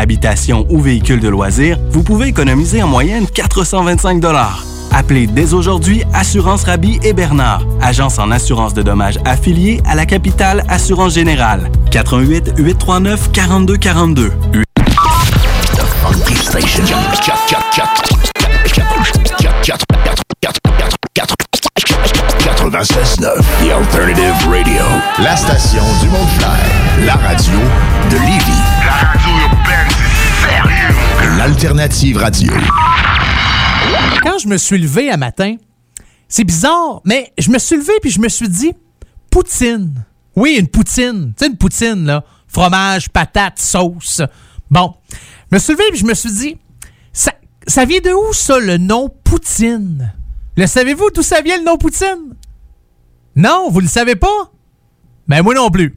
habitation ou véhicule de loisirs, vous pouvez économiser en moyenne 425 Appelez dès aujourd'hui Assurance Rabi et Bernard, agence en assurance de dommages affiliée à la capitale Assurance Générale. 88 839 4242. The Alternative Radio. La station du mont La radio de Lévis. La radio. L'Alternative Radio. Quand je me suis levé un matin, c'est bizarre, mais je me suis levé puis je me suis dit poutine. Oui, une poutine. Tu une poutine, là. Fromage, patate, sauce. Bon. Je me suis levé puis je me suis dit ça, ça vient de où, ça, le nom poutine? Le savez-vous d'où ça vient, le nom poutine? Non, vous le savez pas? Ben, moi non plus.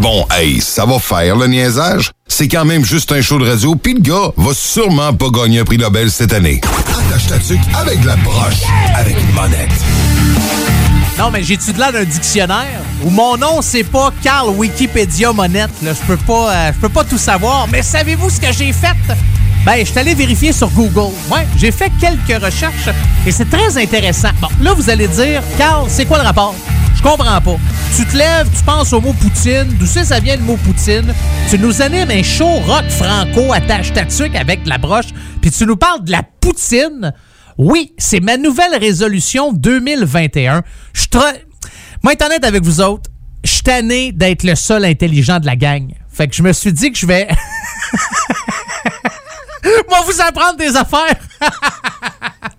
Bon, hey, ça va faire le niaisage? C'est quand même juste un show de radio, pis le gars va sûrement pas gagner un prix Nobel cette année. Attache ta tuque avec la broche, avec une monette. Non, mais j'ai-tu de là d'un dictionnaire? Où mon nom, c'est pas Carl Wikipédia Monette. Là. Je peux pas, euh, je peux pas tout savoir. Mais savez-vous ce que j'ai fait? Ben, je suis allé vérifier sur Google. Ouais, j'ai fait quelques recherches et c'est très intéressant. Bon, là, vous allez dire, Carl, c'est quoi le rapport? Je comprends pas. Tu te lèves, tu penses au mot Poutine. D'où ça, vient le mot Poutine? Tu nous animes un show rock franco à ta avec la broche, puis tu nous parles de la Poutine? Oui, c'est ma nouvelle résolution 2021. Je Moi, être honnête avec vous autres, je suis tanné d'être le seul intelligent de la gang. Fait que je me suis dit que je vais... Moi, vous apprendre des affaires.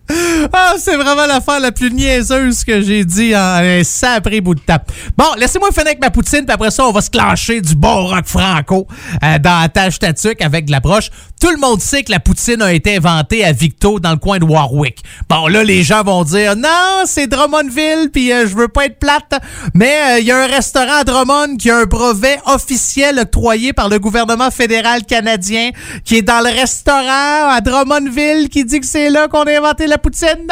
Ah, c'est vraiment l'affaire la plus niaiseuse que j'ai dit en un sapré bout de temps. Bon, laissez-moi finir avec ma poutine, puis après ça, on va se clencher du bon rock franco euh, dans la tâche tatuque avec de la broche. Tout le monde sait que la poutine a été inventée à Victo, dans le coin de Warwick. Bon, là, les gens vont dire, non, c'est Drummondville, puis euh, je veux pas être plate, mais euh, il y a un restaurant à Drummond qui a un brevet officiel octroyé par le gouvernement fédéral canadien, qui est dans le restaurant à Drummondville, qui dit que c'est là qu'on a inventé la poutine.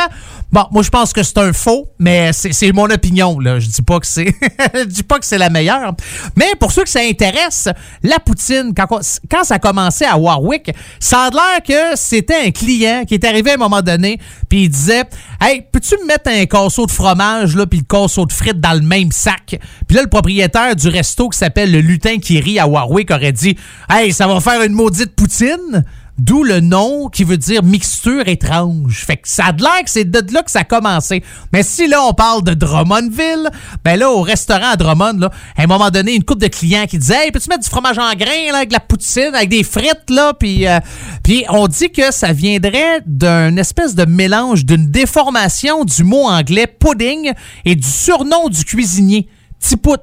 Bon, moi je pense que c'est un faux, mais c'est mon opinion là. Je dis pas que c'est, dis pas que c'est la meilleure. Mais pour ceux que ça intéresse, la poutine quand, quand ça a commencé à Warwick, ça a l'air que c'était un client qui est arrivé à un moment donné, puis il disait, hey, peux-tu me mettre un casseau de fromage là, puis le casseau de frites dans le même sac. Puis là le propriétaire du resto qui s'appelle le Lutin qui rit à Warwick aurait dit, hey, ça va faire une maudite poutine. D'où le nom qui veut dire mixture étrange. Fait que ça a l'air que c'est de là que ça a commencé. Mais si là, on parle de Drummondville, ben là, au restaurant à Drummond, là, à un moment donné, une couple de clients qui disaient Hey, peux-tu mettre du fromage en grain là, avec la poutine, avec des frites, là? Puis, euh, puis on dit que ça viendrait d'un espèce de mélange, d'une déformation du mot anglais pudding et du surnom du cuisinier, Tipout.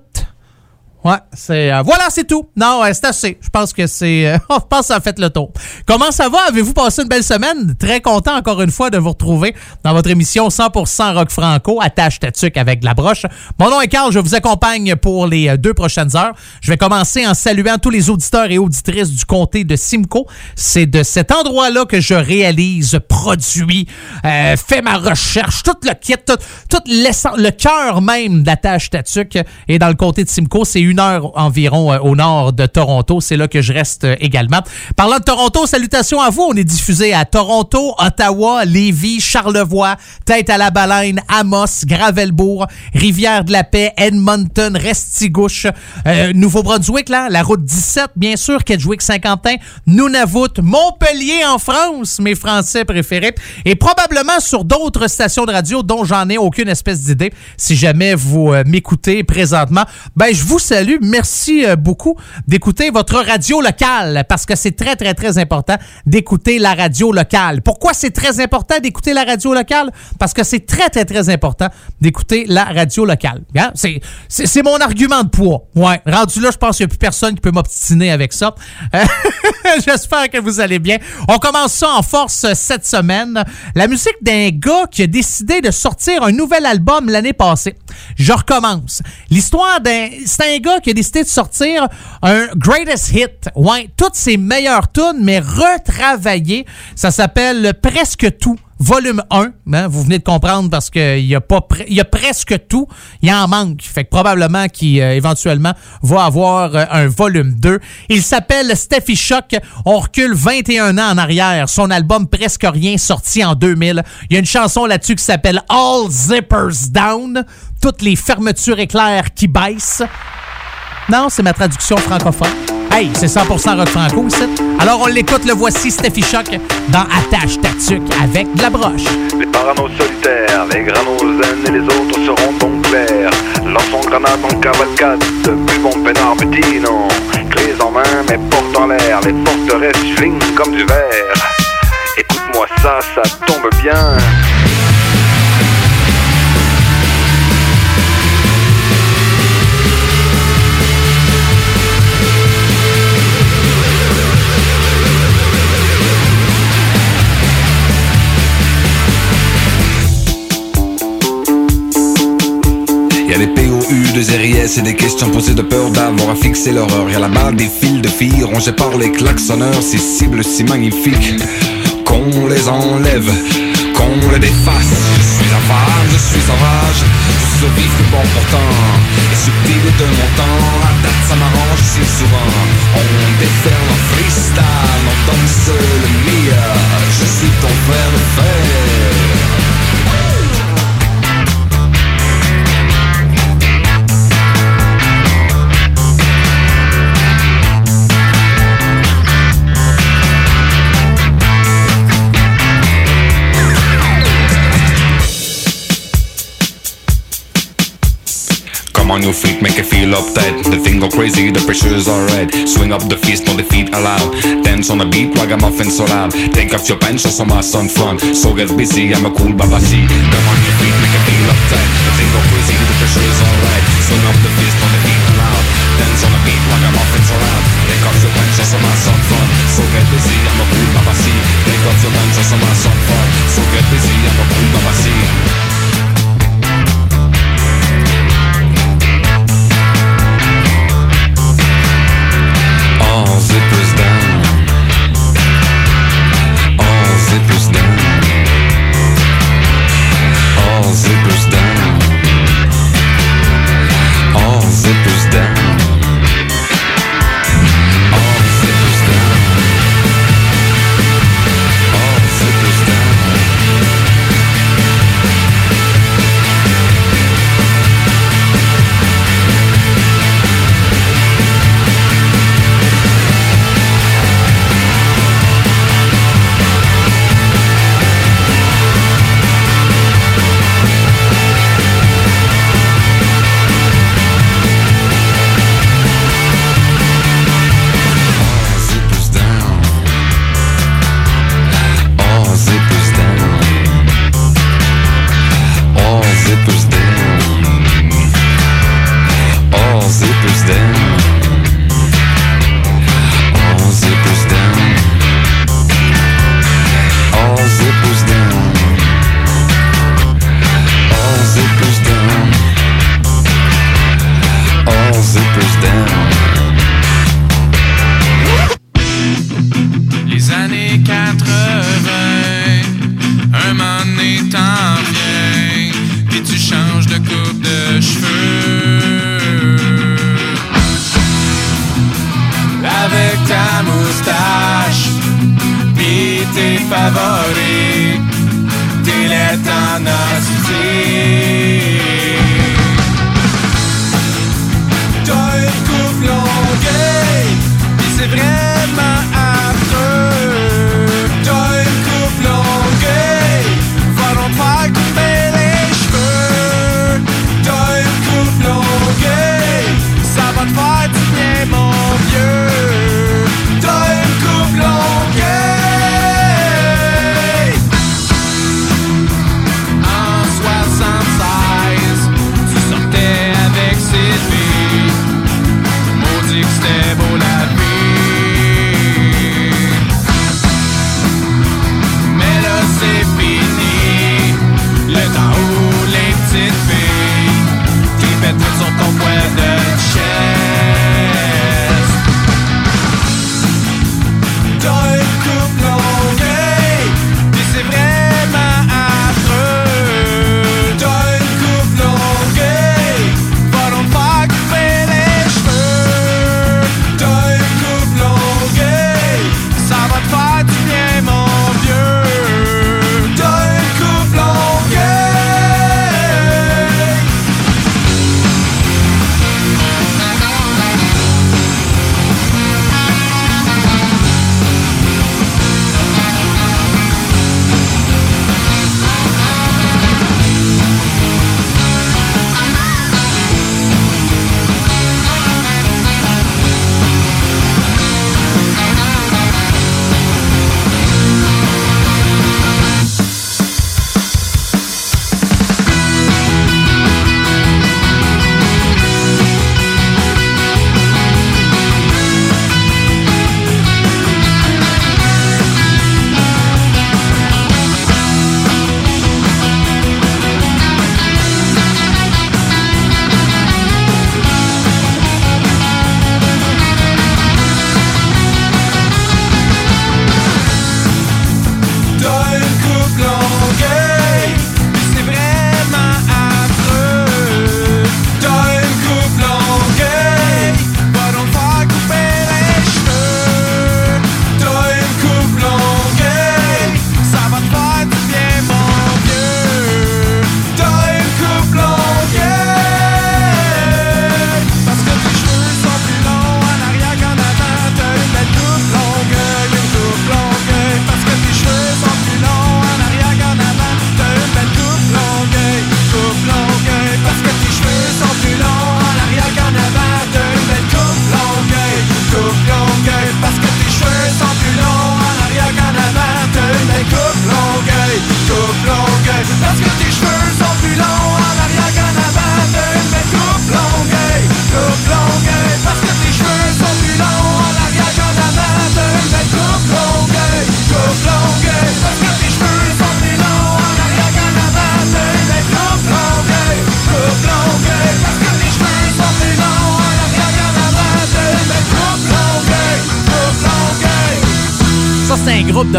Ouais, c'est euh, voilà, c'est tout. Non, c'est assez. Je pense que c'est euh, je pense que ça a fait le tour. Comment ça va? Avez-vous passé une belle semaine? Très content encore une fois de vous retrouver dans votre émission 100% rock franco attache tatuc avec la broche. Mon nom est Carl, je vous accompagne pour les euh, deux prochaines heures. Je vais commencer en saluant tous les auditeurs et auditrices du comté de Simcoe. C'est de cet endroit-là que je réalise, produis, euh, fais ma recherche, tout le kit, tout, tout le cœur même d'attache tatuc et dans le comté de Simcoe, c'est une heure environ euh, au nord de Toronto. C'est là que je reste euh, également. Parlant de Toronto, salutations à vous. On est diffusé à Toronto, Ottawa, Lévis, Charlevoix, Tête à la Baleine, Amos, Gravelbourg, Rivière-de-la-Paix, Edmonton, Restigouche, euh, Nouveau-Brunswick, là, la route 17, bien sûr, Kedgewick-Saint-Quentin, Nunavut, Montpellier en France, mes Français préférés, et probablement sur d'autres stations de radio dont j'en ai aucune espèce d'idée. Si jamais vous m'écoutez présentement, ben je vous salue salue. Merci euh, beaucoup d'écouter votre radio locale parce que c'est très, très, très important d'écouter la radio locale. Pourquoi c'est très important d'écouter la radio locale? Parce que c'est très, très, très important d'écouter la radio locale. Hein? C'est, mon argument de poids. Ouais. Rendu là, je pense qu'il n'y a plus personne qui peut m'obstiner avec ça. Euh, j'espère que vous allez bien. On commence ça en force cette semaine. La musique d'un gars qui a décidé de sortir un nouvel album l'année passée. Je recommence. L'histoire d'un. C'est un gars qui a décidé de sortir un greatest hit. Ouais, toutes ses meilleures tunes, mais retravaillées. Ça s'appelle Presque tout volume 1. Hein, vous venez de comprendre parce qu'il y a pas il y a presque tout. Il en manque. Fait que probablement qu'il euh, éventuellement va avoir euh, un volume 2. Il s'appelle Steffi Shock. On recule 21 ans en arrière. Son album Presque Rien sorti en 2000. Il y a une chanson là-dessus qui s'appelle All Zippers Down. Toutes les fermetures éclairs qui baissent. Non, c'est ma traduction francophone. Hey, c'est 100% rock franco ici. Alors on l'écoute, le voici Steffi Choc dans Attache Tatuc avec de la broche. Les paranos solitaires, les granos zen et les autres seront donc clairs. Lançons grenade en cavalcade, buvons peinard non. Clés en main, mais porte en l'air, les forteresses flingent comme du verre. Écoute-moi ça, ça tombe bien. Y'a des POU, de RIS et des questions posées de peur d'avoir à fixer l'horreur. Y'a là-bas des fils de filles rongées par les klaxonneurs, ces cibles si magnifiques qu'on les enlève, qu'on les défasse. Je suis femme, je suis je suis vif bon pourtant, et subtil de mon temps. La date ça m'arrange si souvent. On déferle en freestyle, on danse le meilleur. Je suis ton frère de fer. On your feet, make it feel uptight. The thing go crazy, the pressure is alright. Swing up the fist, on defeat allowed. Dance on the beat, ragamuffin so loud. Take off your pants, just on my sun front. So get busy, I'm a cool babasi. Come on your feet, make it feel uptight. The thing go crazy, the pressure is alright. Swing up the fist, on the feet allowed. Dance on the beat, ragamuffin so loud. Take off your pants, just on my sun front. So get busy, I'm a cool babasi. Take off your pants, just on my sun front. So get busy, I'm a cool babasi.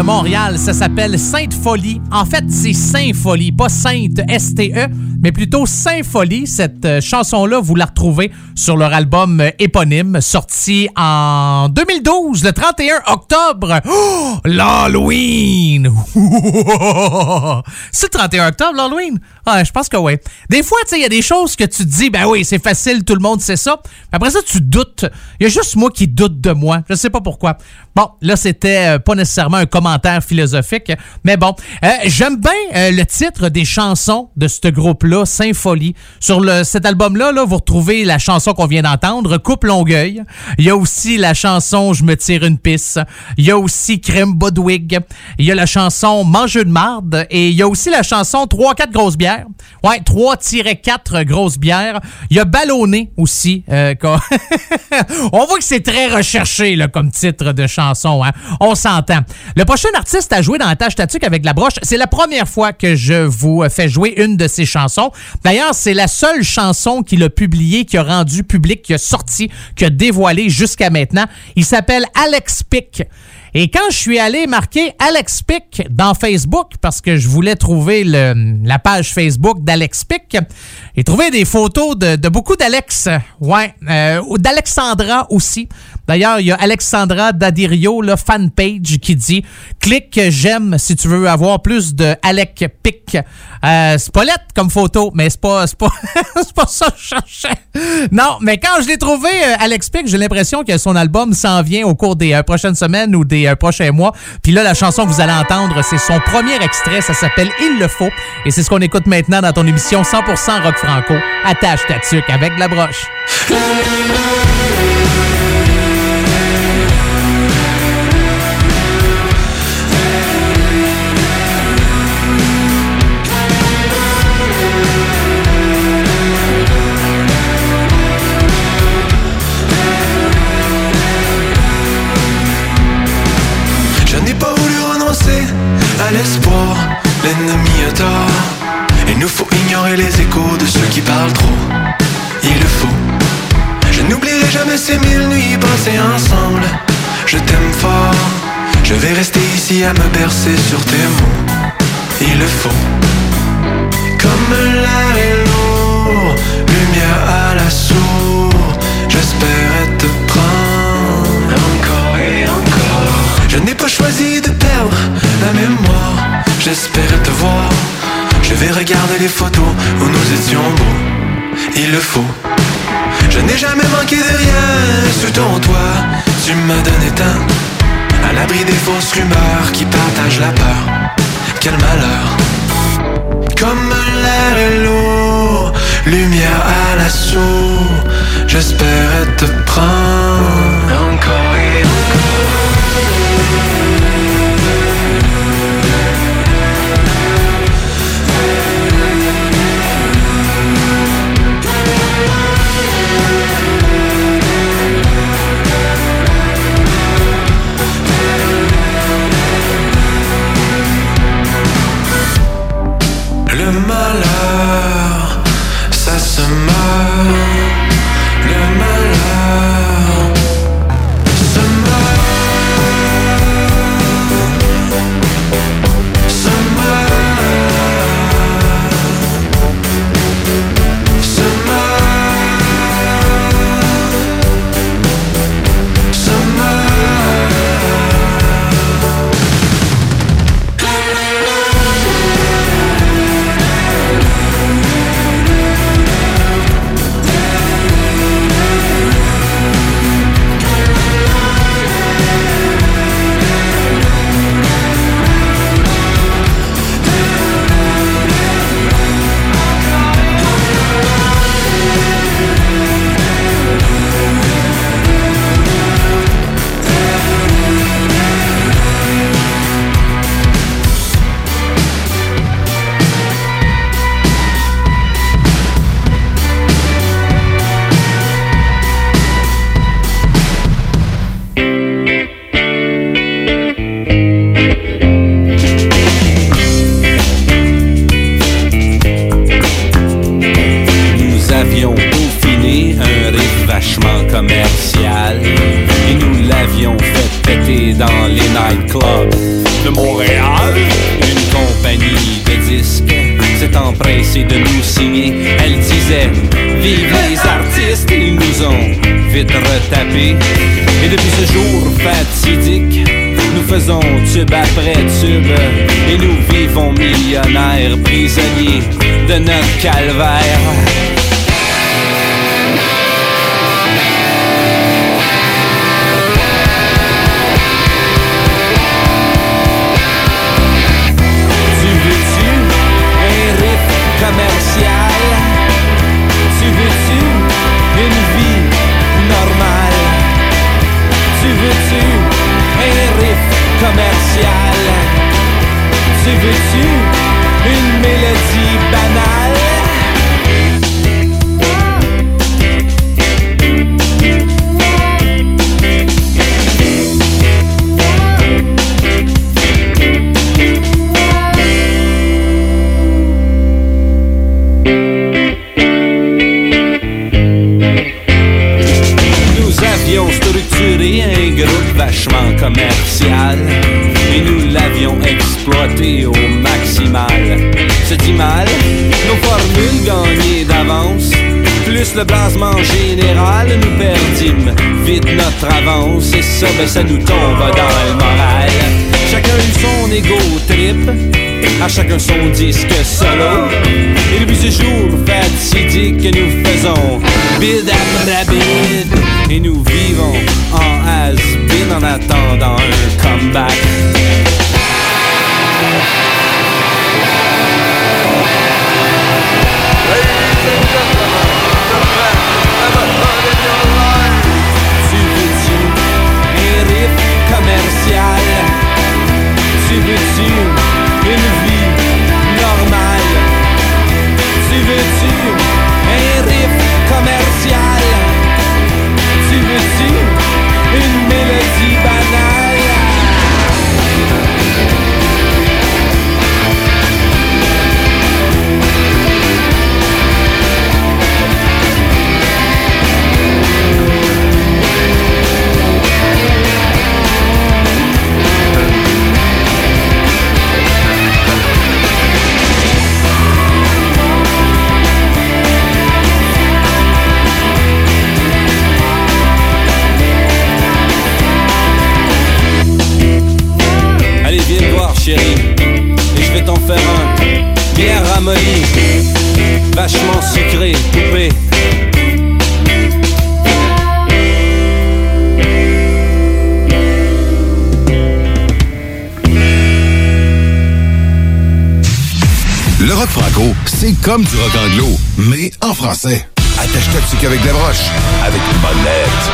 Montréal, ça s'appelle Sainte Folie. En fait, c'est Saint Folie, pas Sainte S-T-E, mais plutôt Folie. Cette euh, chanson-là, vous la retrouvez sur leur album euh, éponyme, sorti en 2012, le 31 octobre. Oh, L'Halloween! c'est le 31 octobre, l'Halloween? Ah, je pense que oui. Des fois, tu sais, il y a des choses que tu te dis, ben oui, c'est facile, tout le monde sait ça. Après ça, tu doutes. Il y a juste moi qui doute de moi. Je sais pas pourquoi. Bon, là, c'était euh, pas nécessairement un commentaire philosophique, mais bon. J'aime bien le titre des chansons de ce groupe-là, Symphonie. Sur le, cet album-là, là, vous retrouvez la chanson qu'on vient d'entendre, Coupe Longueuil. Il y a aussi la chanson Je me tire une pisse. Il y a aussi Crème Bodwig. Il y a la chanson Mangeux de marde. Et il y a aussi la chanson 3-4 grosses bières. Ouais, 3-4 grosses bières. Il y a Ballonné aussi. On voit que c'est très recherché comme titre de chanson. Hein. On s'entend. Le prochain artiste à jouer dans la tâche statique avec la broche, c'est la première fois que je vous fais jouer une de ses chansons. D'ailleurs, c'est la seule chanson qu'il a publiée, qui a rendu public, qui a sorti, qui a dévoilé jusqu'à maintenant. Il s'appelle Alex Pick. Et quand je suis allé marquer Alex Pick dans Facebook, parce que je voulais trouver la page Facebook d'Alex Pick, j'ai trouvé des photos de, beaucoup d'Alex. Ouais, euh, d'Alexandra aussi. D'ailleurs, il y a Alexandra Dadirio, le fanpage, qui dit clique j'aime si tu veux avoir plus de Alec Pick. Euh, c'est pas lettre comme photo, mais c'est pas, c'est pas, pas ça que je cherchais. Non, mais quand je l'ai trouvé, euh, Alex Pick, j'ai l'impression que son album s'en vient au cours des euh, prochaines semaines ou des prochains mois. Puis là, la chanson que vous allez entendre, c'est son premier extrait. Ça s'appelle Il le faut. Et c'est ce qu'on écoute maintenant dans ton émission 100% rock franco. Attache ta tuque avec la broche. L'espoir, l'ennemi a tort. Il nous faut ignorer les échos de ceux qui parlent trop. Il le faut. Je n'oublierai jamais ces mille nuits passées ensemble. Je t'aime fort. Je vais rester ici à me bercer sur tes mots. Il le faut. Comme l'air est lourd, lumière à la sourde. J'espérais te prendre encore et encore. Je n'ai pas choisi de la mémoire. J'espérais te voir. Je vais regarder les photos où nous étions beaux. Il le faut. Je n'ai jamais manqué de rien sous ton toit. Tu m'as donné teint à l'abri des fausses rumeurs qui partagent la peur. Quel malheur. Comme l'air est lourd, lumière à l'assaut. J'espérais te prendre encore et encore. Vachement commercial et nous l'avions exploité au maximal. Se dit mal, nos formules gagnées d'avance, plus le blasement général, nous perdîmes vite notre avance et ça, ben, ça nous tombe dans le moral. Chacun eut son égo trip, à chacun son disque solo. Et depuis ce jour fatidique que nous faisons bid rapide et nous vivons en has-been en attendant un comeback. Commercial? Tu une comme du rock anglo, mais en français. Attache-toi qu'avec la broche, avec une bonne lettre.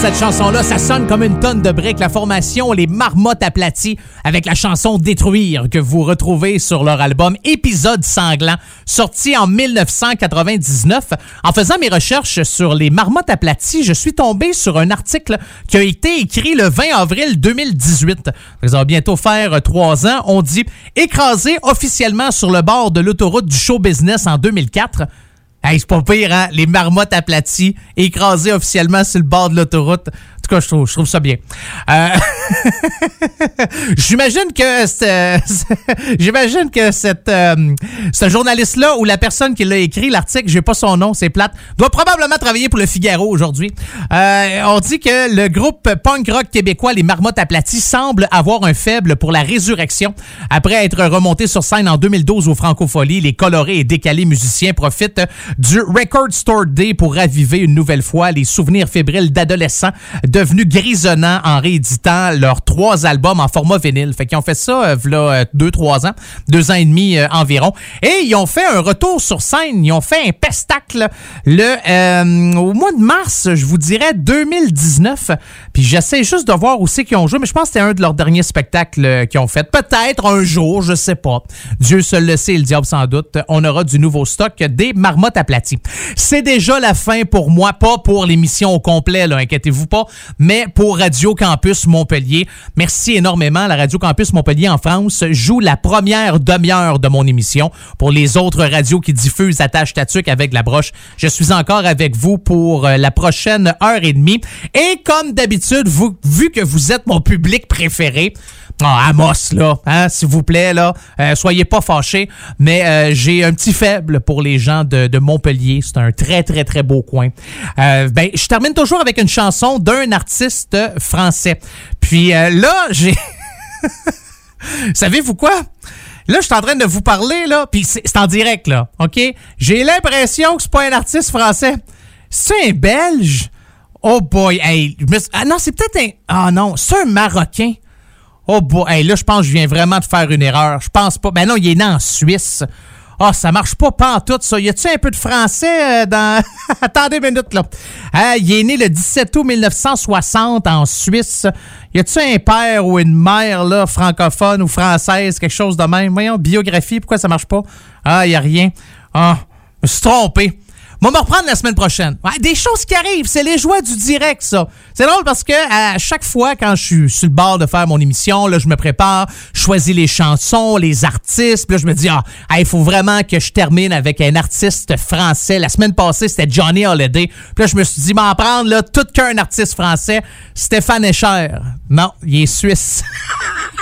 Cette chanson-là. Ça sonne comme une tonne de briques. La formation Les Marmottes aplaties avec la chanson Détruire que vous retrouvez sur leur album Épisode sanglant, sorti en 1999. En faisant mes recherches sur les Marmottes aplaties, je suis tombé sur un article qui a été écrit le 20 avril 2018. Ça va bientôt faire trois ans. On dit écrasé officiellement sur le bord de l'autoroute du show business en 2004. Hey, c'est pas pire, hein? Les marmottes aplaties, écrasées officiellement sur le bord de l'autoroute tout cas, je trouve, je trouve ça bien. Euh, j'imagine que j'imagine que cette euh, ce journaliste-là ou la personne qui l'a écrit l'article, j'ai pas son nom, c'est plate, doit probablement travailler pour le Figaro aujourd'hui. Euh, on dit que le groupe punk rock québécois Les Marmottes aplaties semble avoir un faible pour la résurrection. Après être remonté sur scène en 2012 au Francofolie, les colorés et décalés musiciens profitent du Record Store Day pour raviver une nouvelle fois les souvenirs fébriles d'adolescents devenus grisonnants en rééditant leurs trois albums en format vinyle. Fait qu'ils ont fait ça, euh, là, euh, deux, trois ans, deux ans et demi euh, environ. Et ils ont fait un retour sur scène. Ils ont fait un pestacle le, au mois de mars, je vous dirais, 2019. Puis j'essaie juste de voir où c'est qu'ils ont joué, mais je pense que c'était un de leurs derniers spectacles qu'ils ont fait. Peut-être un jour, je sais pas. Dieu seul le sait, le diable sans doute. On aura du nouveau stock des marmottes aplaties. C'est déjà la fin pour moi, pas pour l'émission au complet, là, inquiétez-vous pas mais pour Radio Campus Montpellier. Merci énormément. La Radio Campus Montpellier en France joue la première demi-heure de mon émission. Pour les autres radios qui diffusent Attache Tatuc avec la broche, je suis encore avec vous pour euh, la prochaine heure et demie. Et comme d'habitude, vu que vous êtes mon public préféré, ah, Amos, là, hein, s'il vous plaît, là, euh, soyez pas fâchés, mais euh, j'ai un petit faible pour les gens de, Montpellier. C'est un très, très, très beau coin. Euh, ben, je termine toujours avec une chanson d'un artiste français. Puis là, j'ai... Savez-vous quoi? Là, je suis en train de vous parler, là, puis c'est en direct, là, OK? J'ai l'impression que c'est pas un artiste français. C'est un Belge? Oh boy, hey, ah non, c'est peut-être un... Ah non, c'est un Marocain. Oh, boy, là, je pense que je viens vraiment de faire une erreur. Je pense pas. Ben non, il est né en Suisse. Ah, oh, ça marche pas tout, ça. Y a-tu un peu de français euh, dans. Attendez une minute, là. Ah, il est né le 17 août 1960 en Suisse. Y a-tu un père ou une mère, là, francophone ou française, quelque chose de même? Voyons, biographie, pourquoi ça marche pas? Ah, y a rien. Ah, je me suis trompé. On va me reprendre la semaine prochaine. des choses qui arrivent, c'est les joies du direct, ça. C'est drôle parce que à chaque fois, quand je suis sur le bord de faire mon émission, là, je me prépare, je choisis les chansons, les artistes, puis là, je me dis, ah, il faut vraiment que je termine avec un artiste français. La semaine passée, c'était Johnny Holiday. Puis là, je me suis dit, m'en prendre, là, tout qu'un artiste français, Stéphane Escher. Non, il est suisse.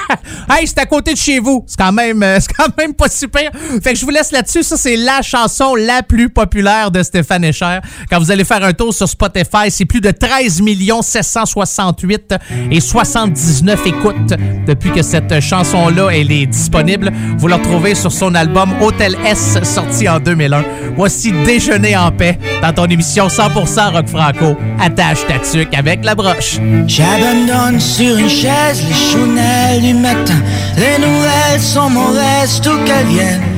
hey, c'est à côté de chez vous. C'est quand même, euh, c'est quand même pas super. Fait que je vous laisse là-dessus. Ça, c'est la chanson la plus populaire de Stéphane Escher. Quand vous allez faire un tour sur Spotify, c'est plus de 13 768 et 79 écoutes depuis que cette chanson-là, est disponible. Vous la retrouvez sur son album Hôtel S, sorti en 2001. Voici Déjeuner en paix dans ton émission 100% rock franco. Attache ta tuque avec la broche. J'abandonne sur une chaise les chounelles du matin. Les nouvelles sont mauvaises, tout qu'elles viennent.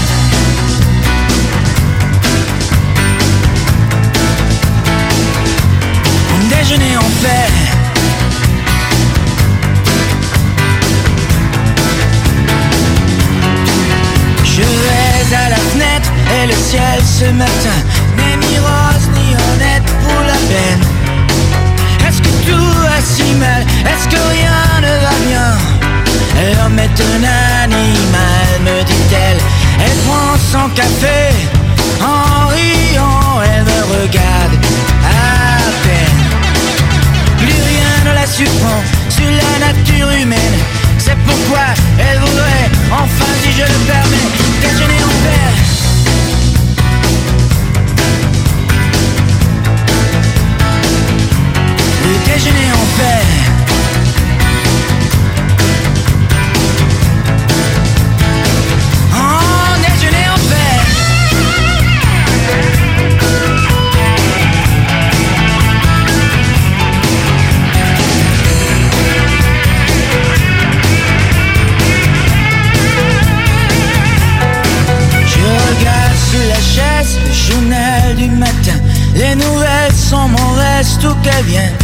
Déjeuner en paix. Je vais à la fenêtre et le ciel ce matin n'est ni rose ni honnête pour la peine. Est-ce que tout va si mal? Est-ce que rien ne va bien? L'homme est un animal, me dit-elle. Elle prend son café en riant, elle me regarde sur la nature humaine. C'est pourquoi elle voudrait, enfin si je le permets, déjeuner en paix. Déjeuner en paix. Nouvelles sont mauvaises tout qu'elles viennent.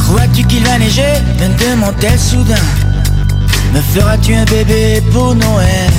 Crois-tu qu'il va neiger? Me demande-t-elle soudain. Me feras-tu un bébé pour Noël?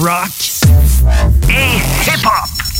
Rock et hip-hop.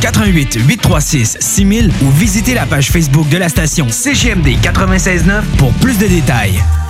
88 836 6000 ou visitez la page Facebook de la station CGMD 969 pour plus de détails.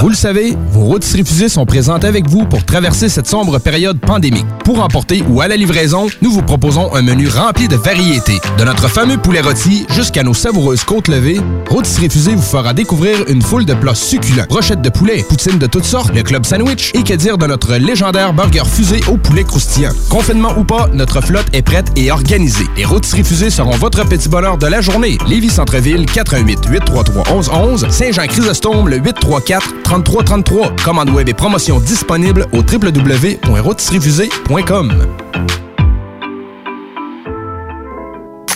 Vous le savez, vos rôtisseries fusées sont présentes avec vous pour traverser cette sombre période pandémique. Pour emporter ou à la livraison, nous vous proposons un menu rempli de variétés. De notre fameux poulet rôti jusqu'à nos savoureuses côtes levées, Rôtisserie Fusée vous fera découvrir une foule de plats succulents. Brochettes de poulet, poutines de toutes sortes, le club sandwich et que dire de notre légendaire burger fusé au poulet croustillant. Confinement ou pas, notre flotte est prête et organisée. Les Rôtisseries Fusées seront votre petit bonheur de la journée. Lévis Centreville, 418 833 1111 Saint-Jean-Chrysostome, le 834-3333. Commande web et promotion disponible au www.rotisseriefusée.com.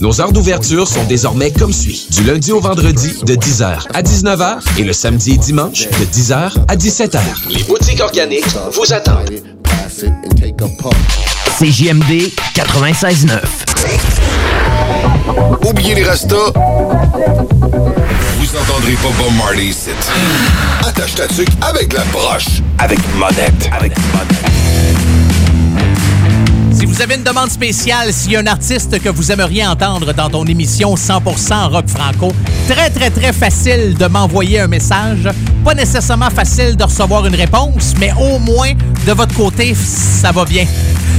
Nos heures d'ouverture sont désormais comme suit. Du lundi au vendredi de 10h à 19h et le samedi et dimanche de 10h à 17h. Les boutiques organiques vous attendent. CJMD 96.9. Oubliez les restos. Vous entendrez pas Bob Marley ici. Attache ta tuque avec la broche. Avec monette. Avec Si vous avez une demande spéciale, s'il y a un artiste que vous aimeriez entendre dans ton émission 100% rock franco, très très très facile de m'envoyer un message. Pas nécessairement facile de recevoir une réponse, mais au moins de votre côté, ça va bien.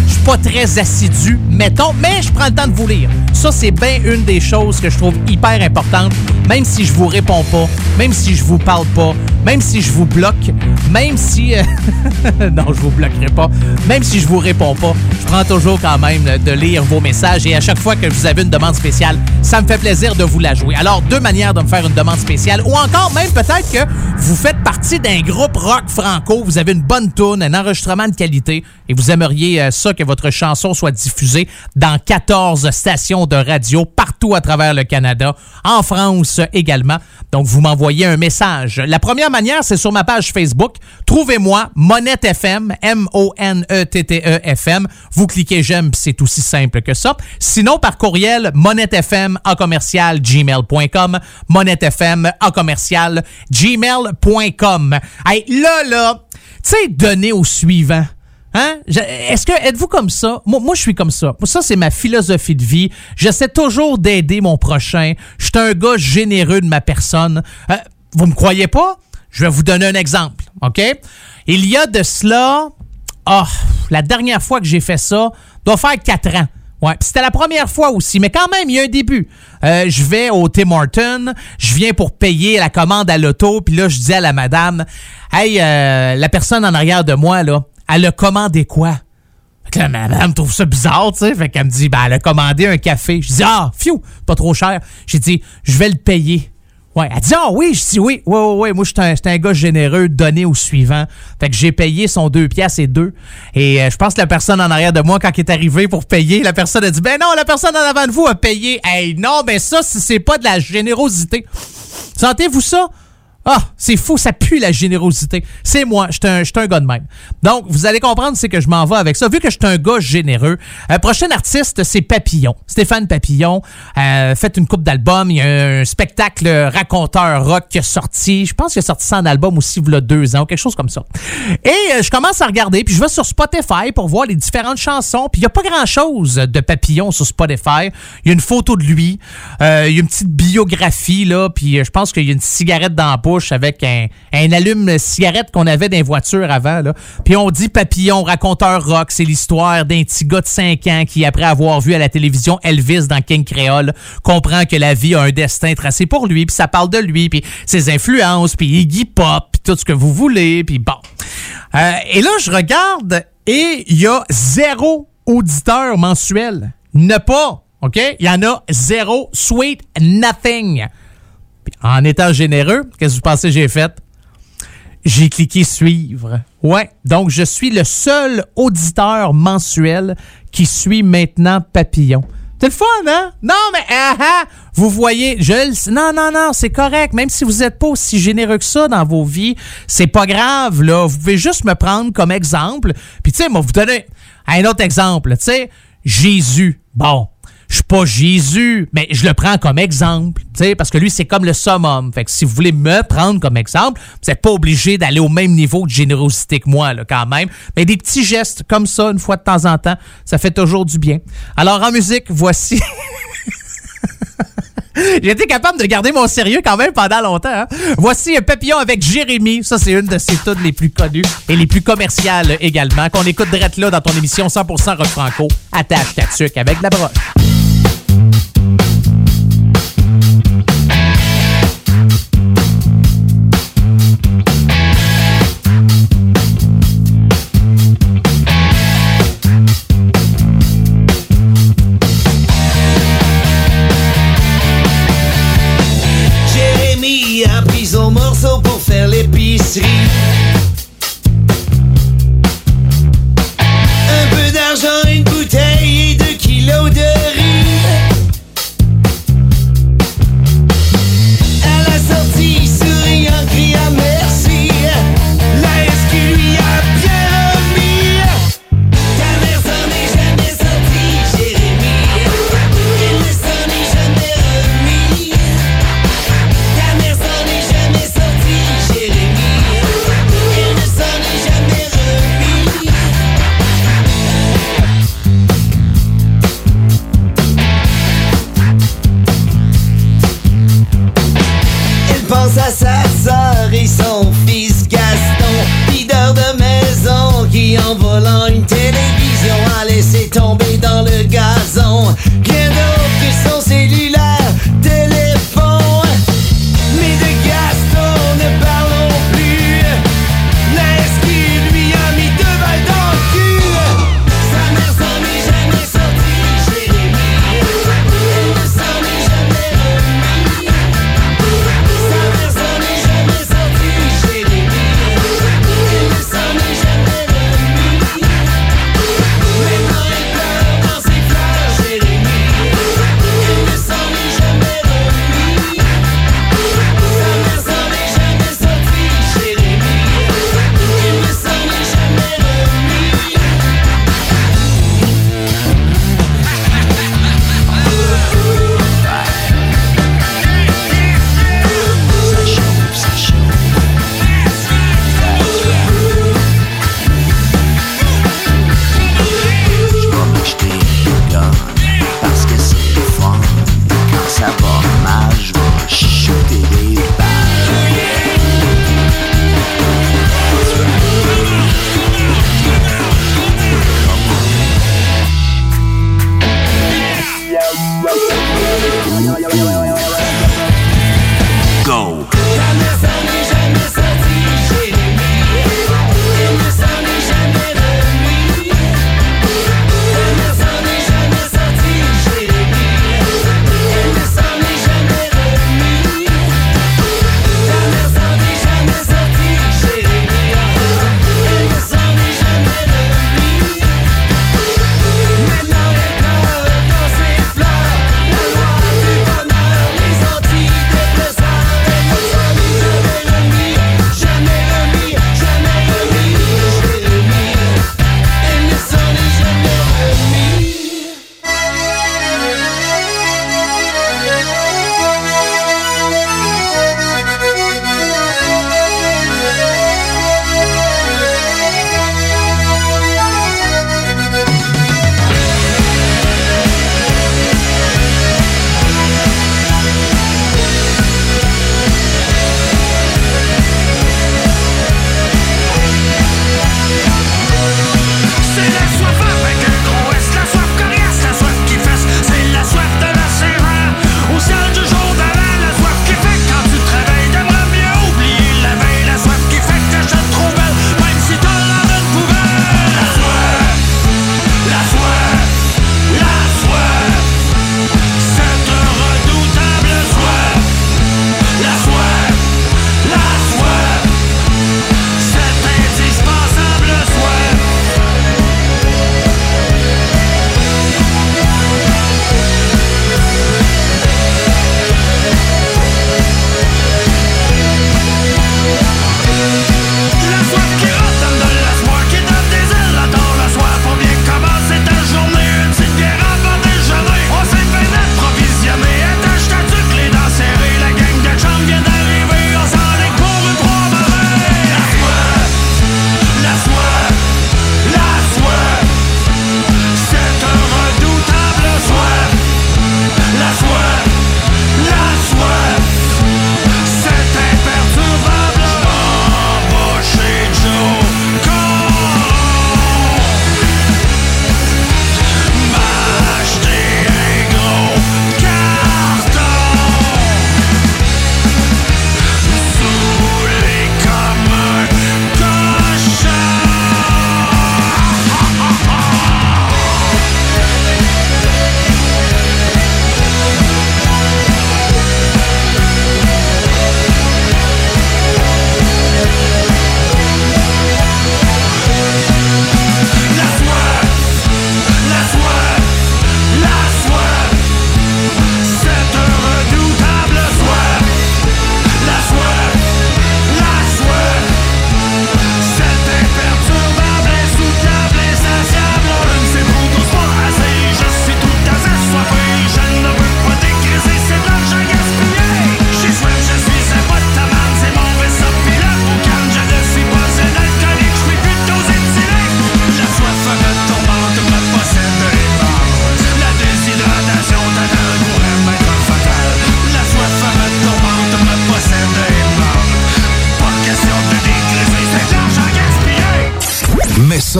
Je suis pas très assidu, mettons, mais je prends le temps de vous lire. Ça, c'est bien une des choses que je trouve hyper importante, même si je vous réponds pas, même si je vous parle pas, même si je vous bloque, même si... euh, non, je vous bloquerai pas. Même si je vous réponds pas, je prends toujours quand même de lire vos messages et à chaque fois que vous avez une demande spéciale, ça me fait plaisir de vous la jouer. Alors, deux manières de me faire une demande spéciale ou encore même peut-être que vous faites partie d'un groupe rock franco, vous avez une bonne tune, un enregistrement de qualité et vous aimeriez euh, ça que votre chanson soit diffusée dans 14 stations de radio partout à travers le Canada, en France également. Donc, vous m'envoyez un message. La première manière, c'est sur ma page Facebook. Trouvez-moi Monette FM, M-O-N-E-T-T-E-F-M. Vous cliquez j'aime, c'est aussi simple que ça. Sinon, par courriel, monettefm en commercial gmail.com, monettefm en commercial gmail.com. Hey, là, là, tu sais, donner au suivant. Hein? Est-ce que êtes-vous comme ça? Moi, moi, je suis comme ça. Ça, c'est ma philosophie de vie. J'essaie toujours d'aider mon prochain. Je suis un gars généreux de ma personne. Euh, vous me croyez pas? Je vais vous donner un exemple, OK? Il y a de cela, ah, la dernière fois que j'ai fait ça, doit faire quatre ans. Ouais, c'était la première fois aussi, mais quand même, il y a un début. Euh, je vais au Tim Horton, je viens pour payer la commande à l'auto, puis là, je dis à la madame, hey, euh, la personne en arrière de moi, là, elle a commandé quoi? Fait que la madame trouve ça bizarre, tu sais. Fait qu'elle me dit, ben, elle a commandé un café. Je dis, ah, fiou, pas trop cher. J'ai dit, je vais le payer. Ouais, elle dit, ah oui, je dis oui. Ouais, ouais, ouais. Moi, je suis un, un gars généreux, donné au suivant. Fait que j'ai payé son deux piastres et deux. Et euh, je pense que la personne en arrière de moi, quand il est arrivé pour payer, la personne a dit, ben non, la personne en avant de vous a payé. Hey, non, ben ça, c'est pas de la générosité. Sentez-vous ça? Ah, c'est fou, ça pue la générosité. C'est moi, je suis un, gars de même. Donc, vous allez comprendre, c'est que je m'en vais avec ça. Vu que je suis un gars généreux, euh, prochain artiste, c'est Papillon. Stéphane Papillon. Euh, fait une coupe d'albums. Il y a un spectacle raconteur rock qui est sorti. Je pense qu'il a sorti ça en album aussi, il y a deux ans, quelque chose comme ça. Et euh, je commence à regarder, puis je vais sur Spotify pour voir les différentes chansons. Puis il n'y a pas grand-chose de Papillon sur Spotify. Il y a une photo de lui. Il y a une petite biographie, là. Puis je pense qu'il y a une cigarette dans la avec un, un allume-cigarette qu'on avait dans les voitures avant. Puis on dit Papillon, raconteur rock. C'est l'histoire d'un petit gars de 5 ans qui, après avoir vu à la télévision Elvis dans King Creole, comprend que la vie a un destin tracé pour lui. Puis ça parle de lui, puis ses influences, puis Iggy Pop, puis tout ce que vous voulez. Puis bon. Euh, et là, je regarde et il y a zéro auditeur mensuel. Ne pas, OK? Il y en a zéro, sweet, nothing. En étant généreux, qu'est-ce que vous pensez que j'ai fait? J'ai cliqué suivre. Ouais, donc je suis le seul auditeur mensuel qui suit maintenant Papillon. C'est le fun, hein? Non, mais ah, ah, vous voyez, je Non, non, non, c'est correct. Même si vous n'êtes pas aussi généreux que ça dans vos vies, c'est pas grave, là. Vous pouvez juste me prendre comme exemple. Puis, tu sais, moi, vous donner un autre exemple. Tu sais, Jésus. Bon, je suis pas Jésus, mais je le prends comme exemple, parce que lui, c'est comme le summum. Fait que si vous voulez me prendre comme exemple, vous n'êtes pas obligé d'aller au même niveau de générosité que moi, là, quand même. Mais des petits gestes comme ça, une fois de temps en temps, ça fait toujours du bien. Alors, en musique, voici... J'ai été capable de garder mon sérieux quand même pendant longtemps. hein. Voici un papillon avec Jérémy. Ça, c'est une de ses tunes les plus connues et les plus commerciales également, qu'on écoute direct là dans ton émission 100% rock franco. Attache ta tuque avec la broche. Faire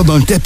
dans le tapis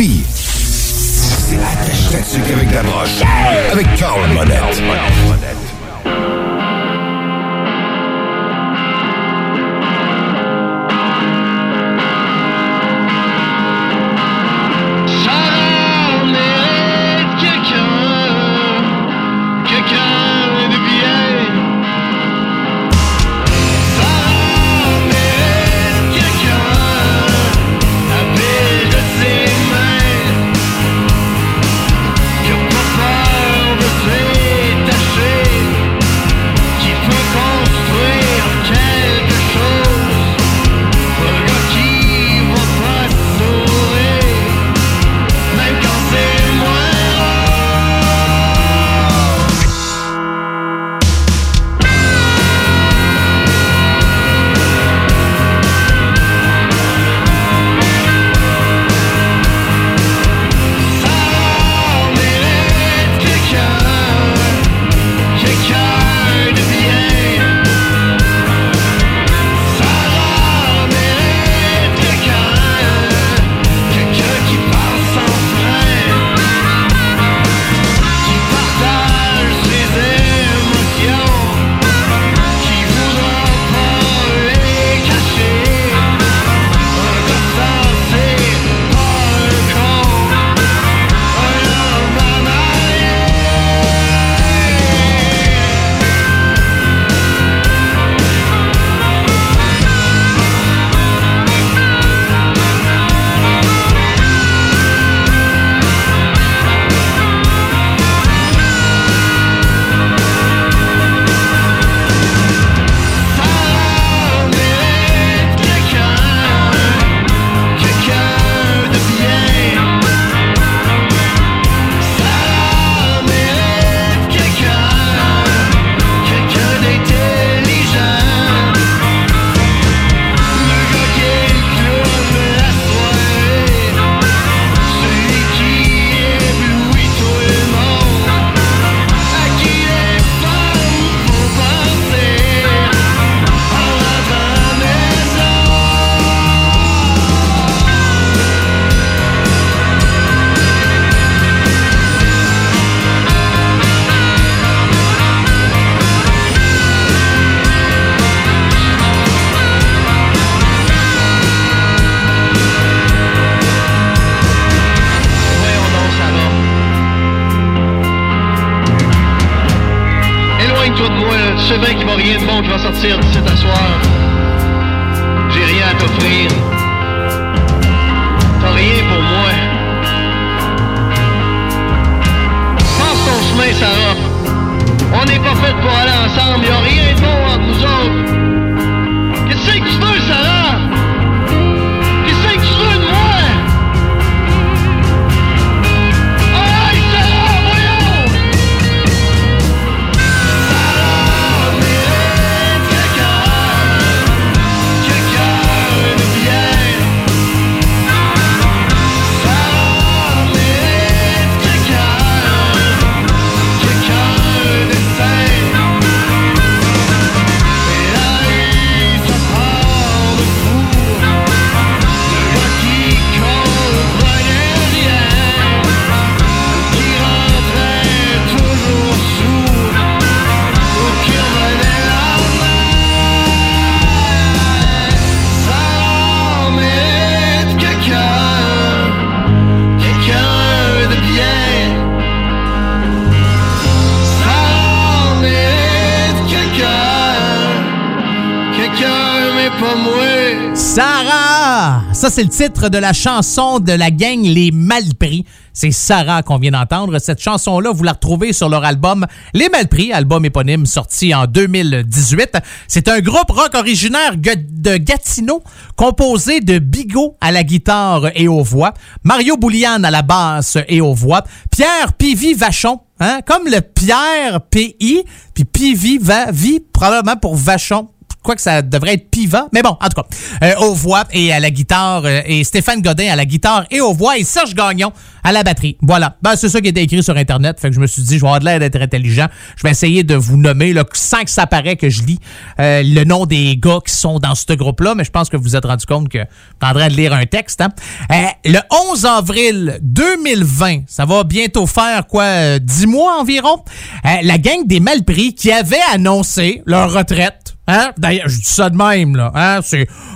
c'est le titre de la chanson de la gang Les Malpris. C'est Sarah qu'on vient d'entendre. Cette chanson-là, vous la retrouvez sur leur album Les Malpris, album éponyme sorti en 2018. C'est un groupe rock originaire de Gatineau, composé de Bigot à la guitare et aux voix, Mario Boulian à la basse et aux voix, Pierre Pivi Vachon Hein? Comme le Pierre PI, puis Pivi, va, vie, probablement pour Vachon, quoi que ça devrait être Piva. Mais bon, en tout cas, euh, aux voix et à la guitare, euh, et Stéphane Godin à la guitare et aux voix, et Serge Gagnon à la batterie. Voilà. Ben, c'est ça qui était écrit sur Internet. Fait que je me suis dit, je vais avoir de l'air d'être intelligent. Je vais essayer de vous nommer, là, sans que ça paraît que je lis euh, le nom des gars qui sont dans ce groupe-là, mais je pense que vous vous êtes rendu compte que en train de lire un texte. hein. Euh, le 11 avril 2020, ça va bientôt faire quoi, euh, 10 mois environ, la gang des Malpris qui avait annoncé leur retraite Hein? D'ailleurs, je dis ça de même, là. Hein?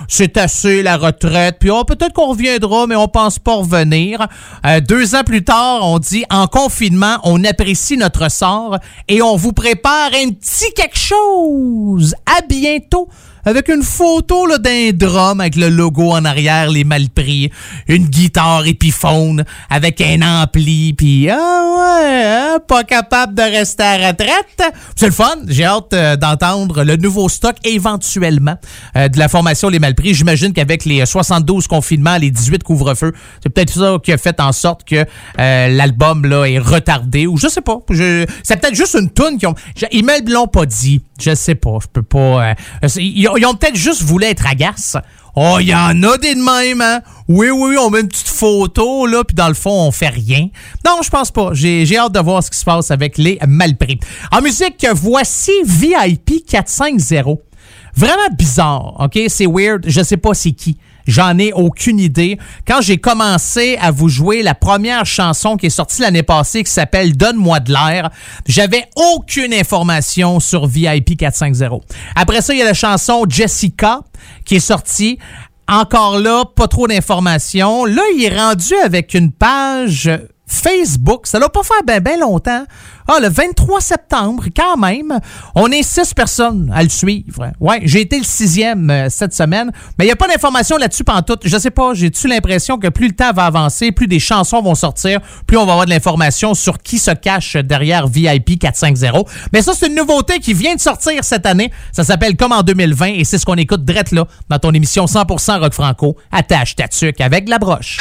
C'est, assez la retraite. Puis oh, peut-être qu'on reviendra, mais on pense pas revenir. Euh, deux ans plus tard, on dit en confinement, on apprécie notre sort et on vous prépare un petit quelque chose. À bientôt. Avec une photo d'un drum avec le logo en arrière, les mal pris, une guitare épiphone avec un ampli, puis ah ouais, hein, pas capable de rester à retraite. C'est le fun. J'ai hâte euh, d'entendre le nouveau stock éventuellement euh, de la formation Les Malpris. J'imagine qu'avec les 72 confinements, les 18 couvre-feux, c'est peut-être ça qui a fait en sorte que euh, l'album là est retardé ou je sais pas. C'est peut-être juste une toune qui ont. Ils me l'ont pas dit. Je sais pas. Je peux pas. euh, ils ont peut-être juste voulu être agaces. Oh, il y en a des de même, hein? Oui, oui, oui, on met une petite photo, là, puis dans le fond, on fait rien. Non, je pense pas. J'ai j'ai hâte de voir ce qui se passe avec les Malpris. En musique, voici VIP 450. Vraiment bizarre, OK? C'est weird. Je sais pas c'est qui. J'en ai aucune idée. Quand j'ai commencé à vous jouer la première chanson qui est sortie l'année passée qui s'appelle Donne-moi de l'air, j'avais aucune information sur VIP 450. Après ça, il y a la chanson Jessica qui est sortie. Encore là, pas trop d'informations. Là, il est rendu avec une page Facebook. Ça l'a pas fait bien ben longtemps. Ah, le 23 septembre, quand même. On est six personnes à le suivre. Ouais, j'ai été le sixième euh, cette semaine, mais il n'y a pas d'informations là-dessus pantoute. Je sais pas, j'ai-tu l'impression que plus le temps va avancer, plus des chansons vont sortir, plus on va avoir de l'information sur qui se cache derrière VIP 450. Mais ça, c'est une nouveauté qui vient de sortir cette année. Ça s'appelle Comme en 2020 et c'est ce qu'on écoute direct là dans ton émission 100% rock franco. Attache ta tuque avec la broche.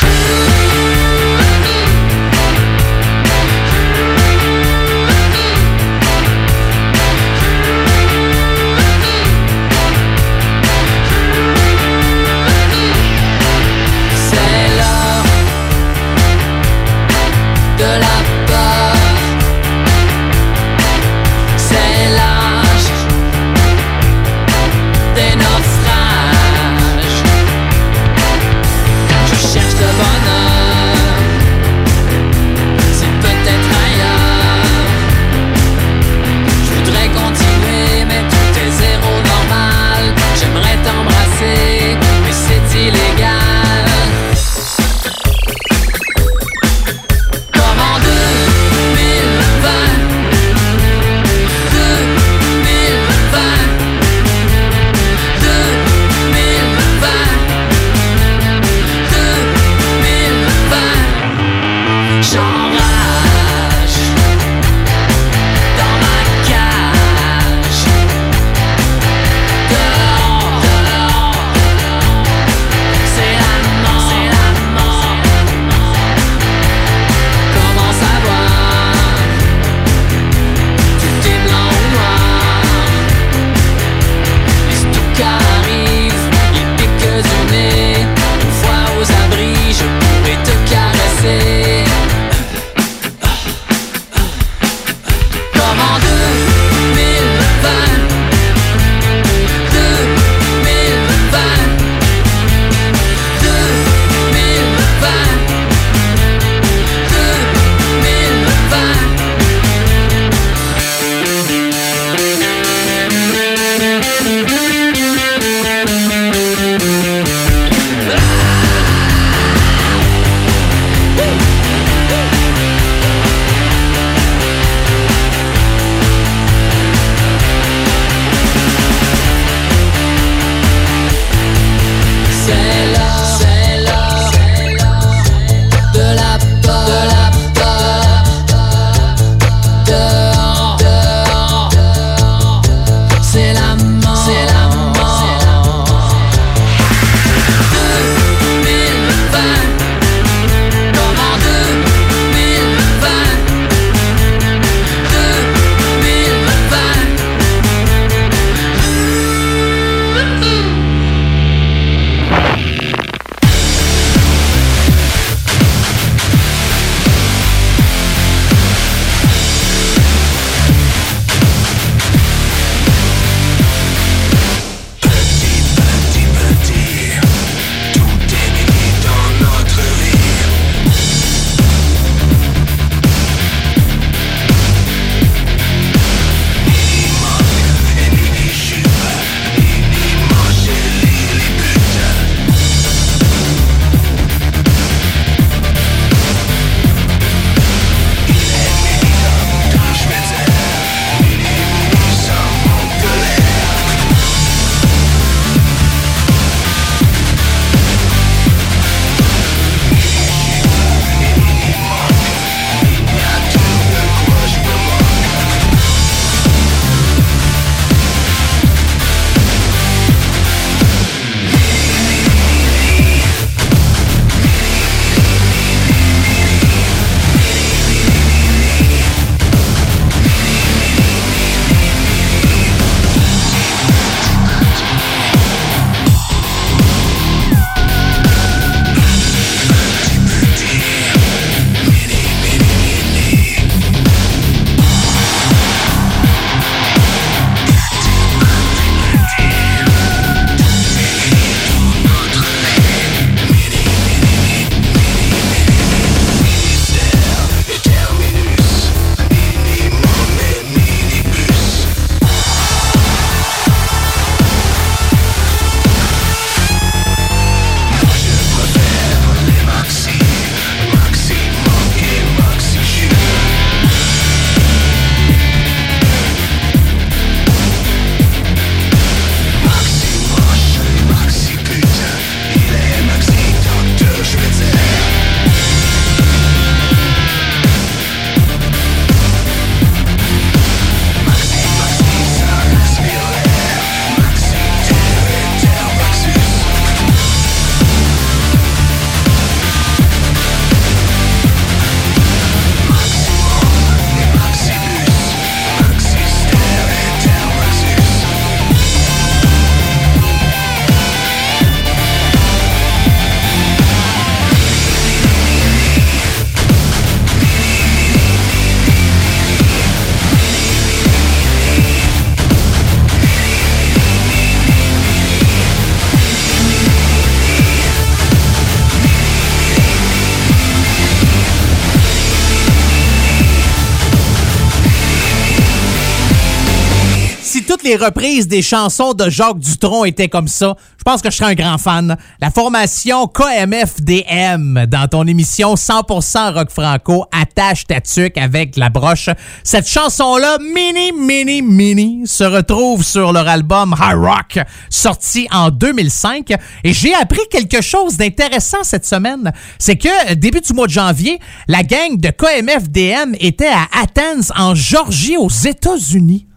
Les reprises des chansons de Jacques Dutronc étaient comme ça, je pense que je serais un grand fan. La formation KMFDM dans ton émission 100% rock franco attache ta tuque avec la broche. Cette chanson-là, mini, mini, mini, se retrouve sur leur album High Rock, sorti en 2005. Et j'ai appris quelque chose d'intéressant cette semaine. C'est que début du mois de janvier, la gang de KMFDM était à Athens, en Georgie, aux États-Unis.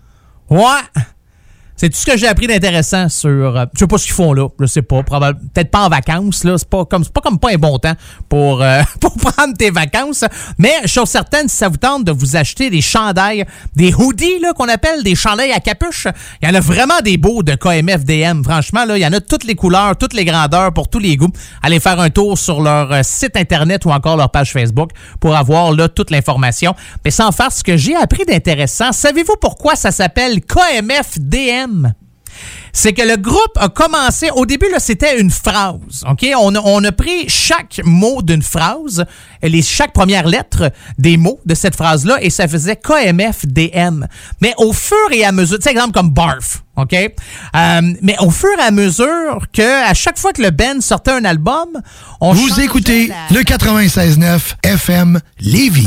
Ouais. C'est tout ce que j'ai appris d'intéressant sur. euh, je sais pas ce qu'ils font là. Je sais pas. Peut-être pas en vacances. là. C'est pas comme, pas comme pas un bon temps pour, euh, pour prendre tes vacances. Mais chose certaine, si ça vous tente de vous acheter des chandails, des hoodies qu'on appelle des chandails à capuche, il y en a vraiment des beaux de KMFDM. Franchement, là, il y en a toutes les couleurs, toutes les grandeurs, pour tous les goûts. Allez faire un tour sur leur euh, site internet ou encore leur page Facebook pour avoir là toute l'information. Mais sans faire ce que j'ai appris d'intéressant, savez-vous pourquoi ça s'appelle KMFDM? C'est que le groupe a commencé. Au début, là, c'était une phrase. OK? On a, on a pris chaque mot d'une phrase, les chaque première lettre des mots de cette phrase-là, et ça faisait KMFDM. Mais au fur et à mesure, tu sais, exemple comme barf. OK? Euh, mais au fur et à mesure que, à chaque fois que le band sortait un album, on Vous écoutez la- le 96.9 FM Lévis.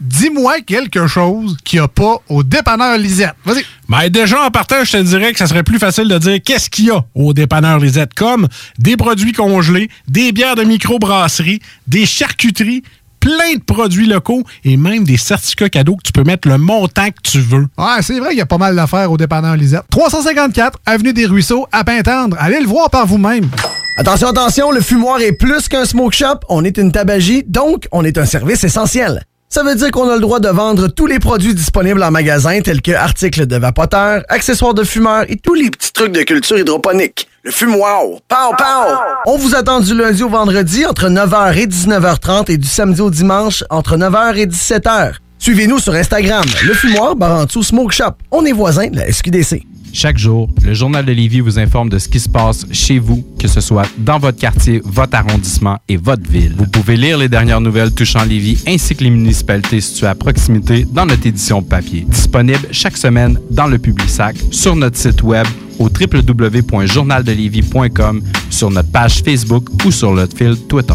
Dis-moi quelque chose qu'il n'y a pas au dépanneur Lisette. Vas-y. Ben déjà, en partant, je te dirais que ça serait plus facile de dire qu'est-ce qu'il y a au dépanneur Lisette, comme des produits congelés, des bières de microbrasserie, des charcuteries, plein de produits locaux et même des certificats cadeaux que tu peux mettre le montant que tu veux. Ouais, c'est vrai qu'il y a pas mal d'affaires au dépanneur Lisette. 354 Avenue des Ruisseaux, à Pintendre. Allez le voir par vous-même. Attention, attention, le fumoir est plus qu'un smoke shop. On est une tabagie, donc on est un service essentiel. Ça veut dire qu'on a le droit de vendre tous les produits disponibles en magasin, tels que articles de vapoteurs, accessoires de fumeurs et tous les petits trucs de culture hydroponique. Le fumoir, pow, pow! On vous attend du lundi au vendredi entre 9h et 19h30 et du samedi au dimanche entre 9h et 17h. Suivez-nous sur Instagram, le fumoir Barantou Smoke Shop. On est voisins de la SQDC. Chaque jour, le Journal de Lévis vous informe de ce qui se passe chez vous, que ce soit dans votre quartier, votre arrondissement et votre ville. Vous pouvez lire les dernières nouvelles touchant Lévis ainsi que les municipalités situées à proximité dans notre édition papier. Disponible chaque semaine dans le Publisac, sur notre site web au www.journaldelévis.com, sur notre page Facebook ou sur notre fil Twitter.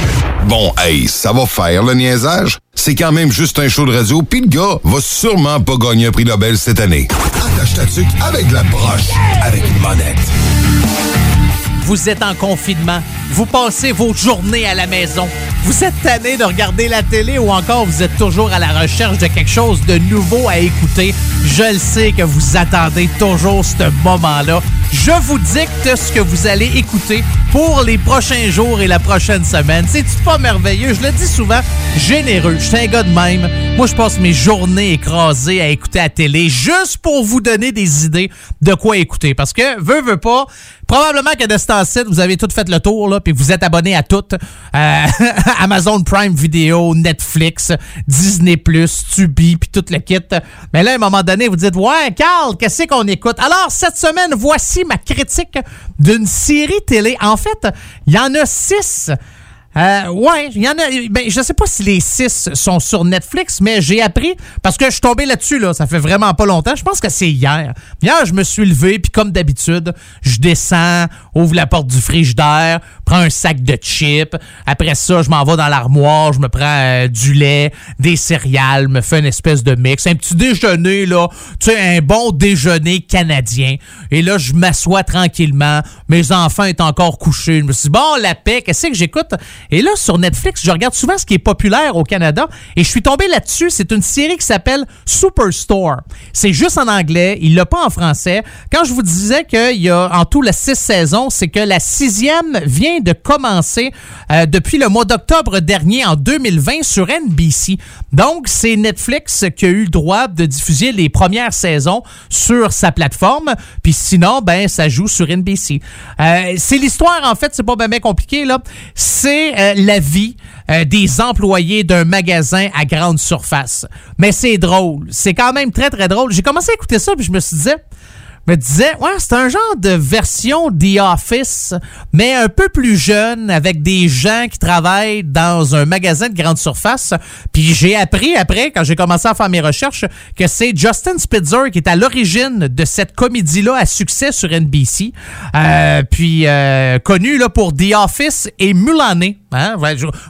Bon, hey, ça va faire le niaisage. C'est quand même juste un show de radio, puis le gars va sûrement pas gagner un prix Nobel cette année. Attache ta tuque avec la broche, avec une monette. Vous êtes en confinement. Vous passez vos journées à la maison. Vous êtes tanné de regarder la télé ou encore vous êtes toujours à la recherche de quelque chose de nouveau à écouter. Je le sais que vous attendez toujours ce moment-là. Je vous dicte ce que vous allez écouter pour les prochains jours et la prochaine semaine. C'est-tu pas merveilleux? Je le dis souvent, généreux. Je suis un gars de même. Moi, je passe mes journées écrasées à écouter la télé juste pour vous donner des idées de quoi écouter. Parce que, veux, veux pas, probablement que de ce temps-ci, vous avez tout fait le tour, là, puis vous êtes abonné à tout. Euh, Amazon Prime Video, Netflix, Disney+, Tubi, puis tout le kit. Mais là, à un moment donné, vous dites, ouais, Carl, qu'est-ce qu'on écoute? Alors, cette semaine, voici ma critique d'une série télé. En fait, il y en a six. Euh, ouais, il y en a. Ben, je sais pas si les six sont sur Netflix, mais j'ai appris parce que je suis tombé là-dessus là. Ça fait vraiment pas longtemps. Je pense que c'est hier. Hier, je me suis levé puis comme d'habitude, je descends, ouvre la porte du frigidaire, prends un sac de chips. Après ça, je m'en vais dans l'armoire, je me prends euh, du lait, des céréales, me fais une espèce de mix, un petit déjeuner là. Tu sais, un bon déjeuner canadien. Et là, je m'assois tranquillement. Mes enfants sont encore couchés. Je me suis dit, bon, la paix. Qu'est-ce que j'écoute? Et là, sur Netflix, je regarde souvent ce qui est populaire au Canada et je suis tombé là-dessus. C'est une série qui s'appelle Superstore. C'est juste en anglais. Il l'a pas en français. Quand je vous disais qu'il y a en tout la six saisons, c'est que la sixième vient de commencer euh, depuis le mois d'octobre dernier, en 2020, sur NBC. Donc, c'est Netflix qui a eu le droit de diffuser les premières saisons sur sa plateforme. Puis sinon, ben, ça joue sur NBC. Euh, c'est l'histoire, en fait, c'est pas bien compliqué, là. C'est euh, la vie des employés d'un magasin à grande surface. Mais c'est drôle. C'est quand même très, très drôle. J'ai commencé à écouter ça, puis je me suis dit, me disais, ouais, c'est un genre de version The Office, mais un peu plus jeune, avec des gens qui travaillent dans un magasin de grande surface. Puis j'ai appris après, quand j'ai commencé à faire mes recherches, que c'est Justin Spitzer qui est à l'origine de cette comédie-là à succès sur NBC. Euh, puis euh, connu là, pour The Office et Mulaney. Hein?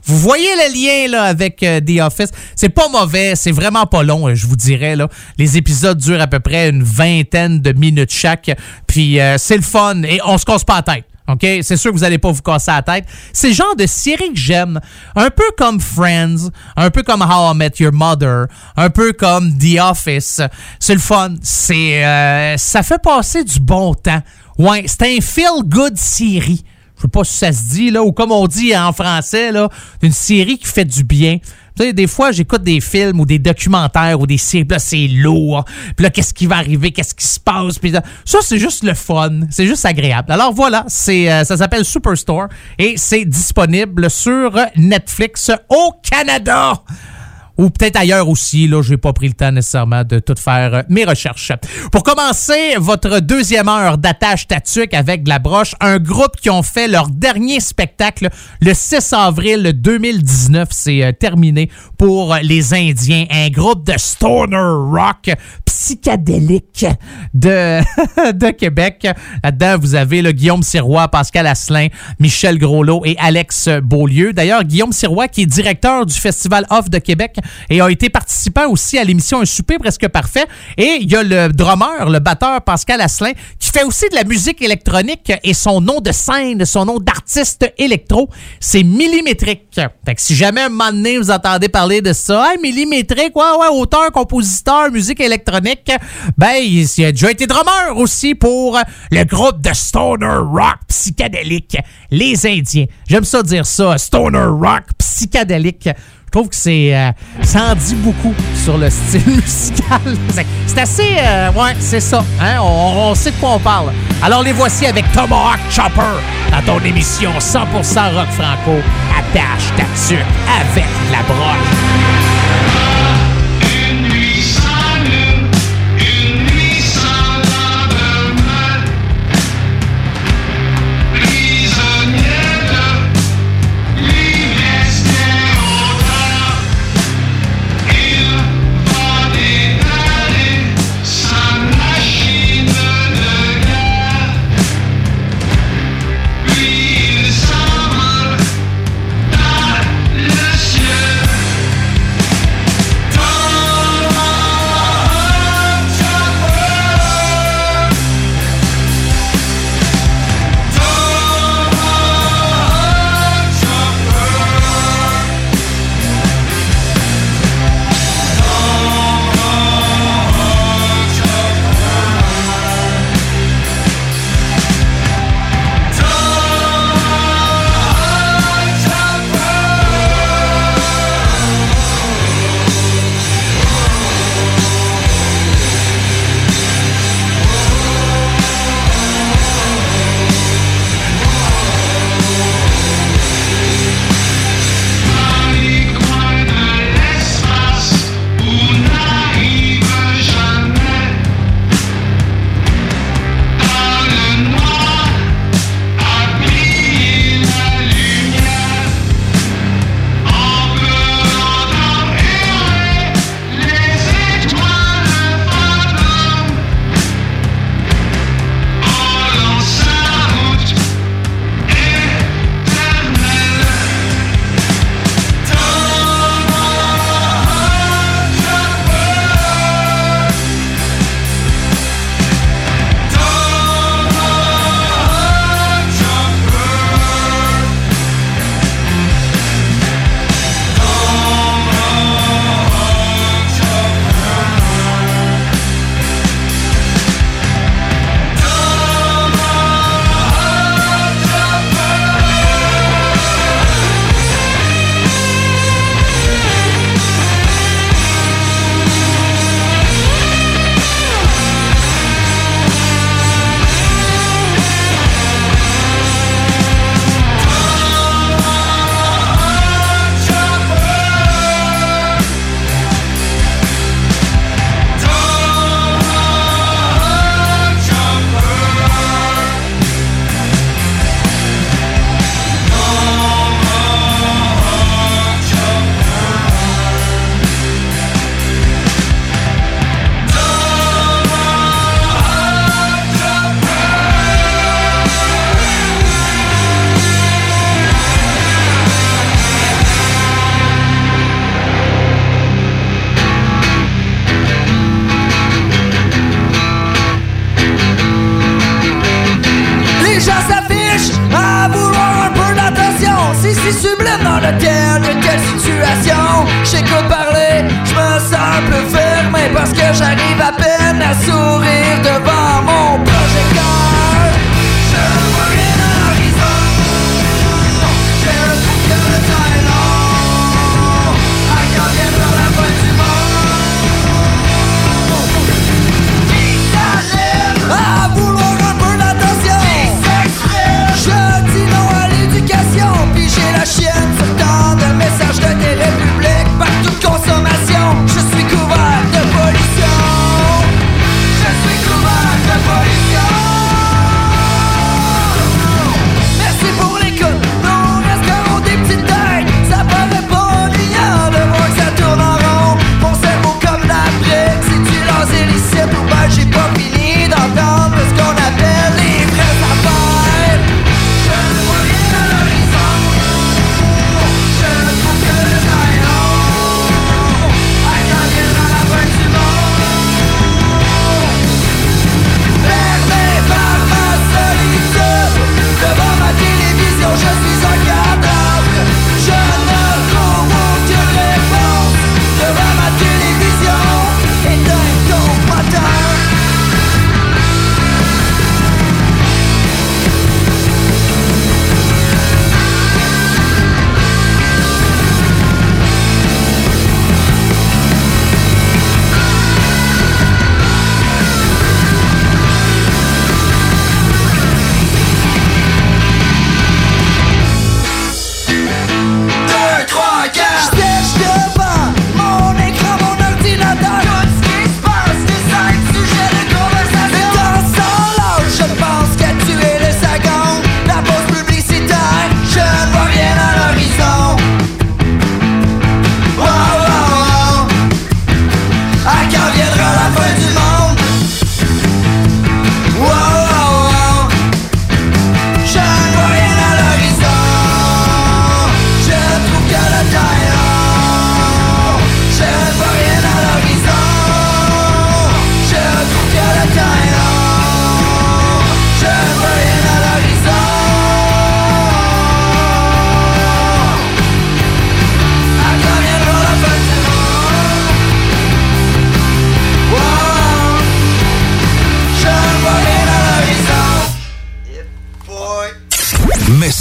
Vous voyez le lien là, avec euh, The Office? C'est pas mauvais, c'est vraiment pas long, euh, je vous dirais. Là. Les épisodes durent à peu près une vingtaine de minutes chaque. Puis euh, c'est le fun et on se casse pas la tête. OK? C'est sûr que vous allez pas vous casser la tête. C'est le genre de série que j'aime. Un peu comme Friends, un peu comme How I Met Your Mother, un peu comme The Office. C'est le fun. C'est, euh, ça fait passer du bon temps. Ouais, c'est un feel-good série. Je sais pas si ça se dit, là, ou comme on dit en français, là, une série qui fait du bien. Tu sais, des fois, j'écoute des films ou des documentaires ou des séries, c'est lourd. Puis là, qu'est-ce qui va arriver? Qu'est-ce qui se passe? Puis ça, c'est juste le fun. C'est juste agréable. Alors voilà, c'est, euh, ça s'appelle Superstore et c'est disponible sur Netflix au Canada ou peut-être ailleurs aussi. Là, j'ai pas pris le temps nécessairement de tout faire euh, mes recherches. Pour commencer votre deuxième heure d'attache tatuc avec de la broche, un groupe qui ont fait leur dernier spectacle le 6 avril 2019, c'est euh, terminé pour les Indiens. Un groupe de stoner rock psychédélique de, de Québec. Là-dedans, vous avez le Guillaume Sirois, Pascal Asselin, Michel Groslot et Alex Beaulieu. D'ailleurs, Guillaume Sirois, qui est directeur du Festival Off de Québec et a été participant aussi à l'émission Un souper presque parfait. Et il y a le drummer, le batteur Pascal Asselin, qui fait aussi de la musique électronique et son nom de scène, son nom d'artiste électro, c'est millimétrique. Fait que si jamais un moment donné vous entendez parler de ça, hey, millimétrique, ouais, ouais, auteur, compositeur, musique électronique, ben, il, il a déjà été drummer aussi pour le groupe de stoner rock psychédélique, les Indiens. J'aime ça dire ça, stoner rock psychédélique. Je trouve que c'est euh, ça en dit beaucoup sur le style musical. C'est- assez euh, ouais, c'est ça. Hein? On, on sait de quoi on parle. Alors les voici avec Tomahawk Chopper dans ton émission 100% rock franco. Attache ta tuque avec la broche.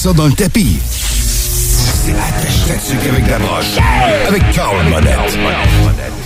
ça dans le tapis. C'est la attaché avec la broche. Avec Carl Monette.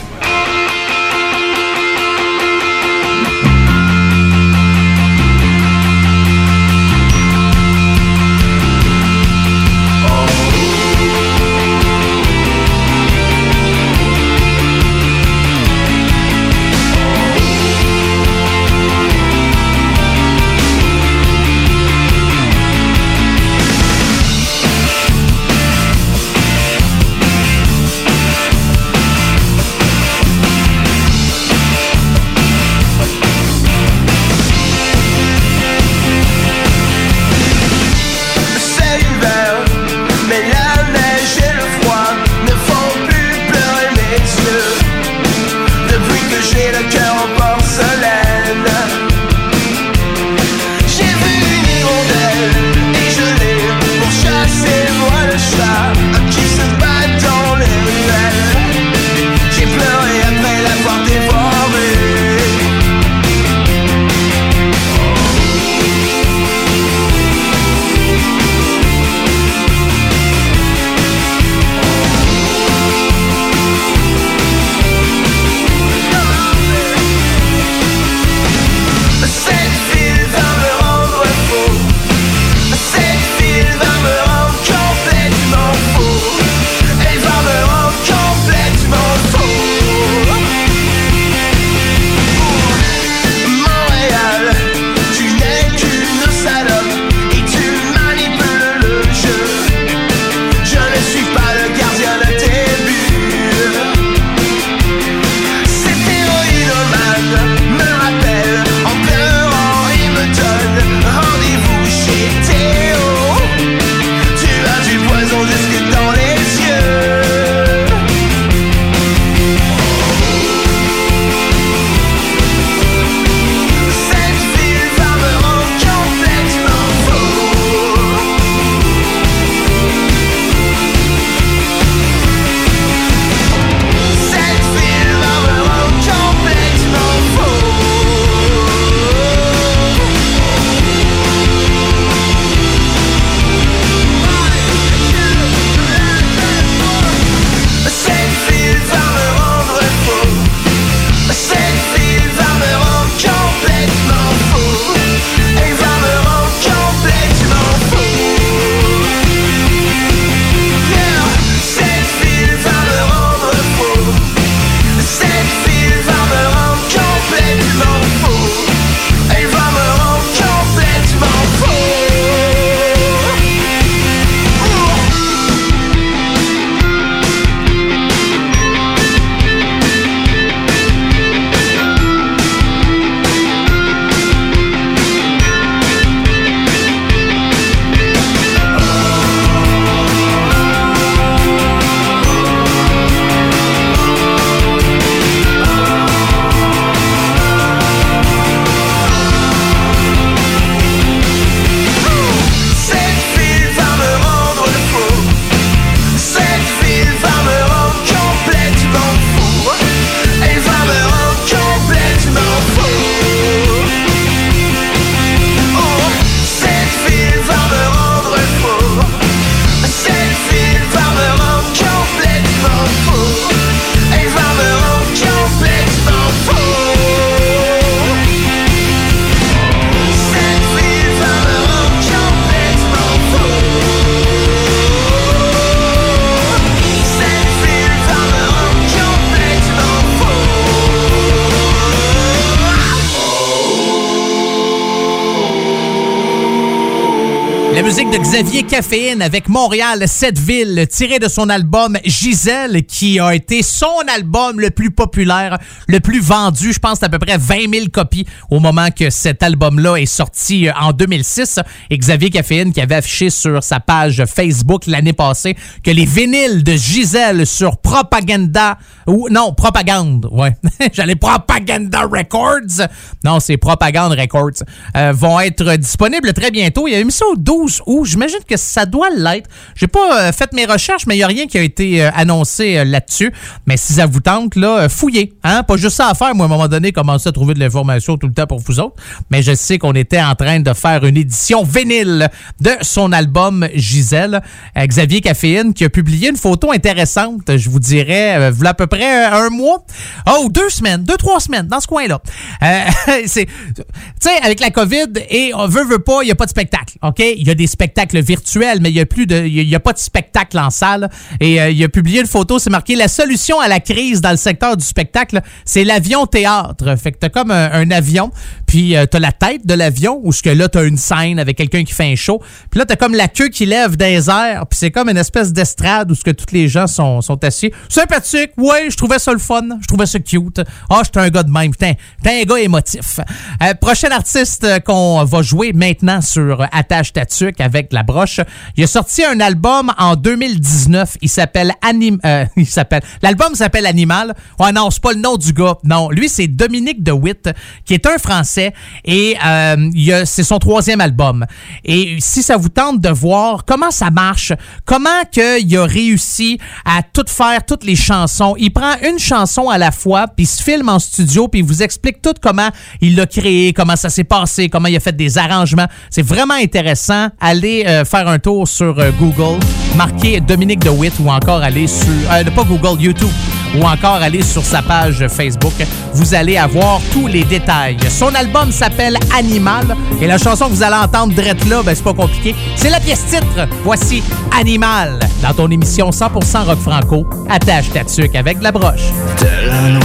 Xavier Caféine avec Montréal, cette ville, tiré de son album Gisèle, qui a été son album le plus populaire, le plus vendu. Je pense à peu près 20 000 copies au moment que cet album-là est sorti euh, en 2006. Et Xavier Caféine qui avait affiché sur sa page Facebook l'année passée que les vinyles de Gisèle sur Propaganda, ou non, Propagande, ouais. J'allais Propaganda Records. Non, c'est Propaganda Records, euh, vont être disponibles très bientôt. Il y a une ça au 12 août, je J'imagine que ça doit l'être. J'ai pas euh, fait mes recherches, mais il n'y a rien qui a été euh, annoncé euh, là-dessus. Mais si ça vous tente, là, fouillez. Hein? Pas juste ça à faire. Moi, à un moment donné, commencer à trouver de l'information tout le temps pour vous autres. Mais je sais qu'on était en train de faire une édition vinyle de son album Gisèle. Xavier Caféine qui a publié une photo intéressante, je vous dirais, v'là à peu près un mois. Oh, deux semaines, deux, trois semaines, dans ce coin-là. Tu sais, avec la COVID, et on veut, veut pas, il n'y a pas de spectacle, OK? Il y a des spectacles virtuels, mais il n'y a plus de, il y a- pas de spectacle en salle. Et euh, il a publié une photo, c'est marqué la solution à la crise dans le secteur du spectacle, c'est l'avion théâtre. Fait que t'as comme un avion, puis euh, t'as la tête de l'avion, où ce que là, t'as une scène avec quelqu'un qui fait un show. Puis là, t'as comme la queue qui lève des airs, puis c'est comme une espèce d'estrade où ce que tous les gens sont, sont assis. Sympathique, ouais, je trouvais ça le fun, je trouvais ça cute. Ah, j'étais un gars de même, putain, t'es un gars émotif. Euh, prochain artiste qu'on va jouer maintenant sur Attache Tatuc avec la broche, il a sorti un album en 2019, il s'appelle Anim... euh, il s'appelle... L'album s'appelle Animal. Ouais, non, c'est pas le nom du gars. Non, lui, c'est Dominique DeWitt, qui est un Français, et euh, c'est son troisième album. Et si ça vous tente de voir comment ça marche, comment qu'il a réussi à tout faire, toutes les chansons, il prend une chanson à la fois, puis il se filme en studio, puis il vous explique tout comment il l'a créé, comment ça s'est passé, comment il a fait des arrangements. C'est vraiment intéressant. Allez euh, faire un tour sur euh, Google, marquez Dominique DeWitt ou encore aller sur, pas Google, YouTube, ou encore aller sur sa page Facebook. Vous allez avoir tous les détails. Son album s'appelle Animal et la chanson que vous allez entendre drette là, ben, c'est pas compliqué. C'est la pièce titre. Voici Animal dans ton émission 100% rock franco. Attache ta tuque avec de la broche. Tel un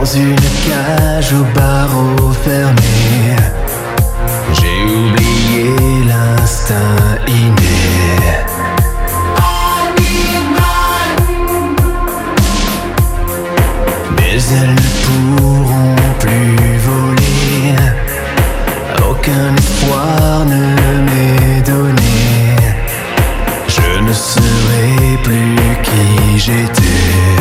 dans une cage aux barreaux fermés. J'ai oublié l'instinct inné. Elles ne pourront plus voler. Aucun espoir ne m'est donné. Je ne serai plus qui j'étais.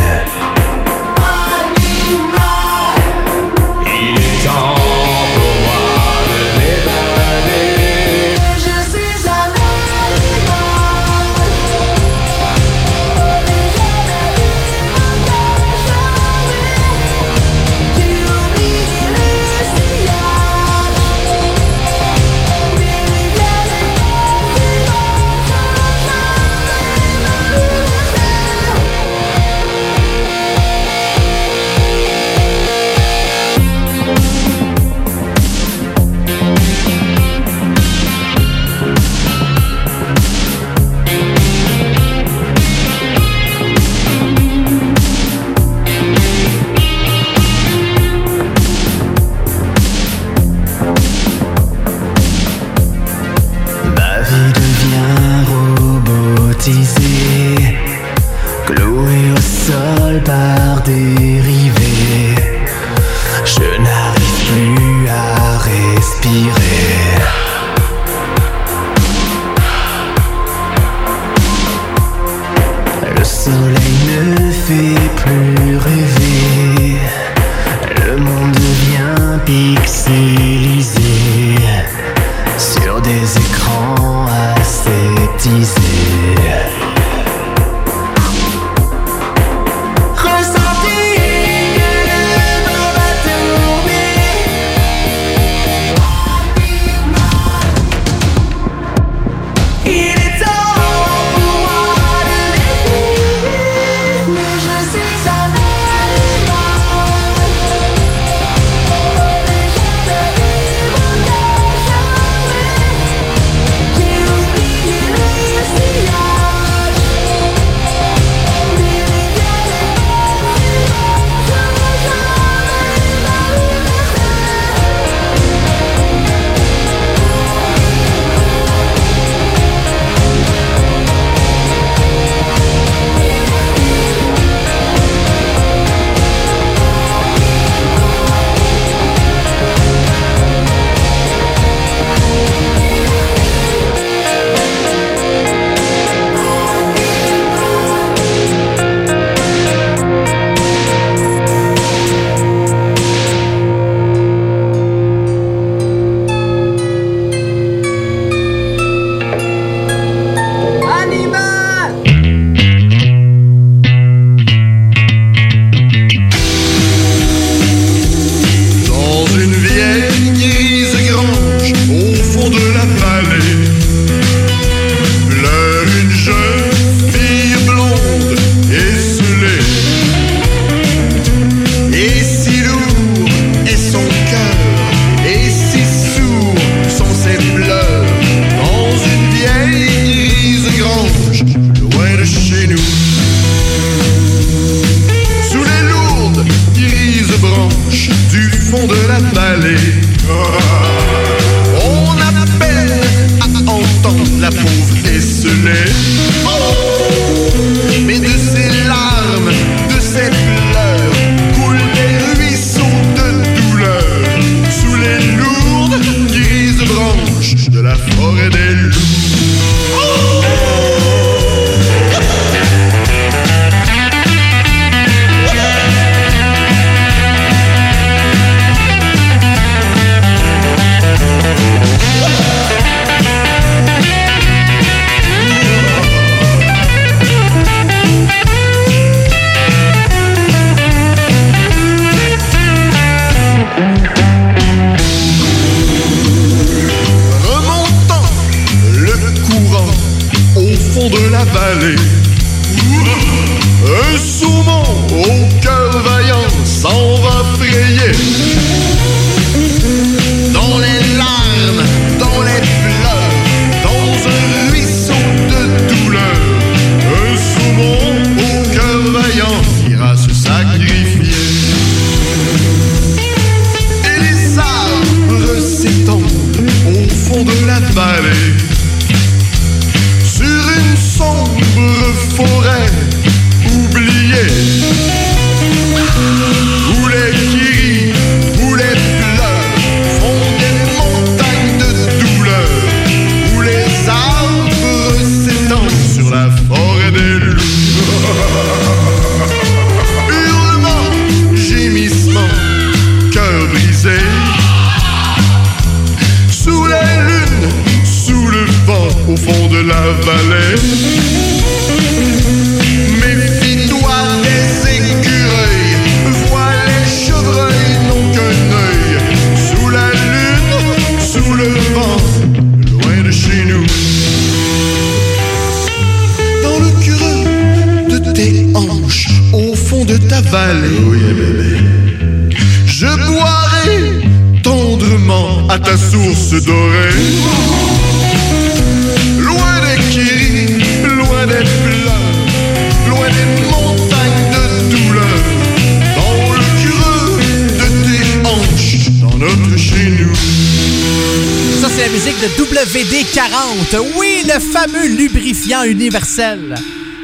Universel.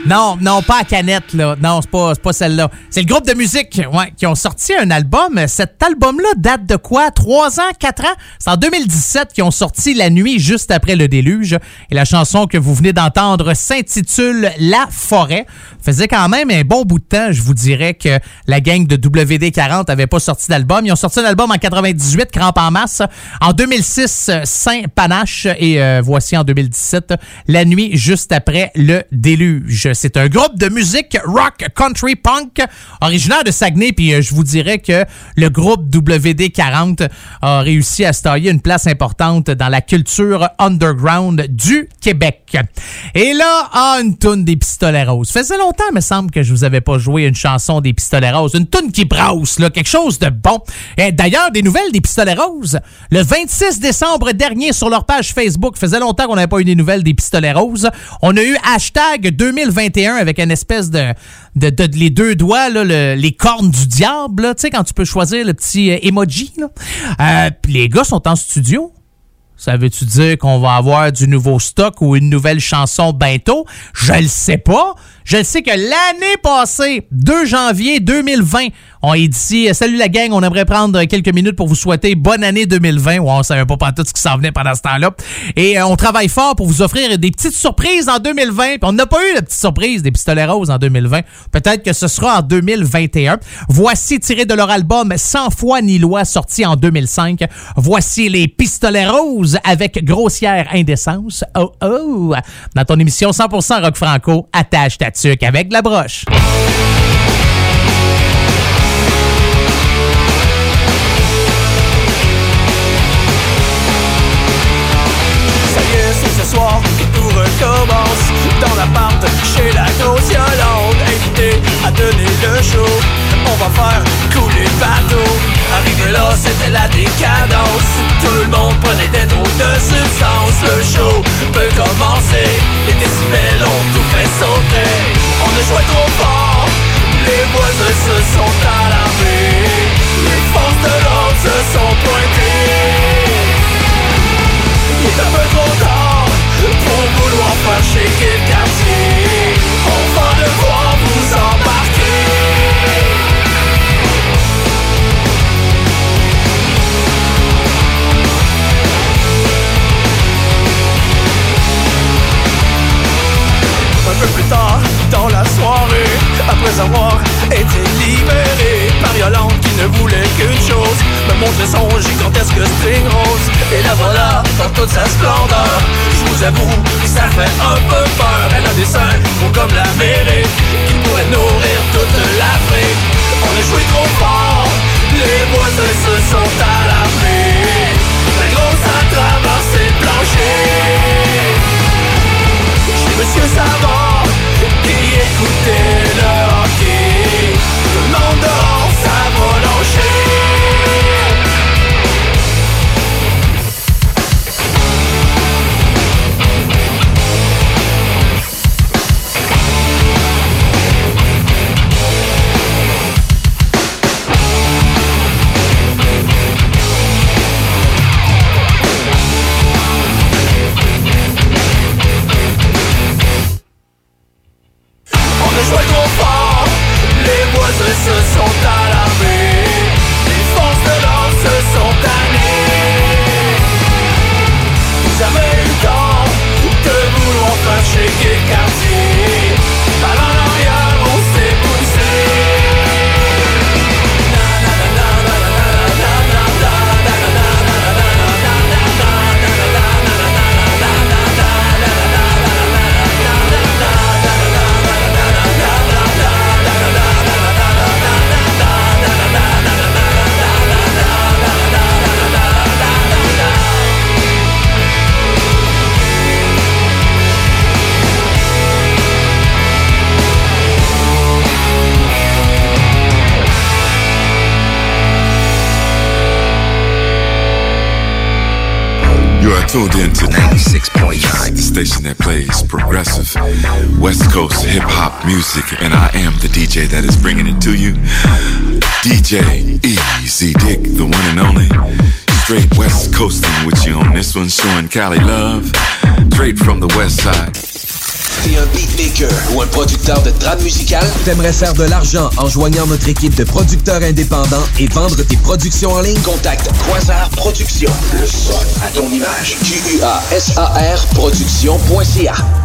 Non, non, pas à canette, là. Non, c'est pas, pas celle-là. C'est le groupe de musique qui ont sorti un album. Cet album-là date de quoi? Trois ans? Quatre ans? C'est en 2017 qu'ils ont sorti La nuit juste après le déluge. Et la chanson que vous venez d'entendre s'intitule La forêt. Faisait quand même un bon bout de temps, je vous dirais, que la gang de WD-40 avait pas sorti d'album. Ils ont sorti un album en 98, Crampe en masse. En 2006, Saint Panache. Et euh, voici en 2017, La nuit juste après le déluge. C'est un groupe de musique rock, country, punk, originaire de Saguenay. Puis euh, je vous dirais que le groupe WD-40 a réussi à se tailler une place importante dans la culture underground du Québec. Et là, ah, une toune des Pistolets Roses. Faisait longtemps, me semble, que je vous avais pas joué une chanson des Pistolets Roses. Une toune qui brasse, là, quelque chose de bon. Et D'ailleurs, des nouvelles des Pistolets Roses. Le 26 décembre dernier, sur leur page Facebook, faisait longtemps qu'on n'avait pas eu des nouvelles des Pistolets Roses. On a eu hashtag 2021 avec une espèce de, de, les deux doigts, les cornes du diable, tu sais, quand tu peux choisir le petit euh, emoji. Là. Euh, puis les gars sont en studio. Ça veut-tu dire qu'on va avoir du nouveau stock ou une nouvelle chanson bientôt? Je le sais pas. Je le sais que l'année passée, 2 janvier 2020, on est ici. Salut la gang, on aimerait prendre quelques minutes pour vous souhaiter bonne année 2020. Ouais, on savait pas tout ce qui s'en venait pendant ce temps-là. Et euh, on travaille fort pour vous offrir des petites surprises en 2020. Puis on n'a pas eu de petite surprise des pistolets roses en 2020. Peut-être que ce sera en 2021. Voici tiré de leur album 100 fois ni loi sorti en 2005. Voici les pistolets roses avec grossière indécence. Oh oh! Dans ton émission 100% rock franco, attache ta tuque avec la broche. commence dans l'appart chez la grosse Yolande Invité à donner le show On va faire couler le bateau. Arrivé là c'était la décadence. Tout le monde prenait des drôles de substance Le show peut commencer. Les décibels ont tout fait sauter. On a joué trop fort. Les voisins se sont alarmés Les forces de l'ordre se sont pointées. Il est un peu trop tard vouloir fâcher quelqu'un si on va devoir vous embarquer. Un peu plus tard, dans la soirée, après avoir été libéré pariolante qui ne voulait qu'une chose Me montrer son gigantesque string rose. Et la voilà dans toute sa splendeur. Je vous avoue, que ça fait un peu peur. Elle a des seins gros comme la mairie Qui pourrait nourrir toute l'Afrique. On a joué trop fort Les voisins se sont alarmés. La grosse a traversé le plancher Chez Monsieur Savant qui écoutait le hockey. Tout le monde dehors Coast hip hop music, and I am the DJ that is bringing it to you. DJ Easy Dick, the one and only. Straight West Coasting with you on this one, showing Cali love. Straight from the West Side. T'es un beatmaker ou un producteur de trame musicale? T'aimerais faire de l'argent en joignant notre équipe de producteurs indépendants et vendre tes productions en ligne? Contacte Quasar Productions. Le son à ton image. Q-U-A-S-A-R Productions.ca.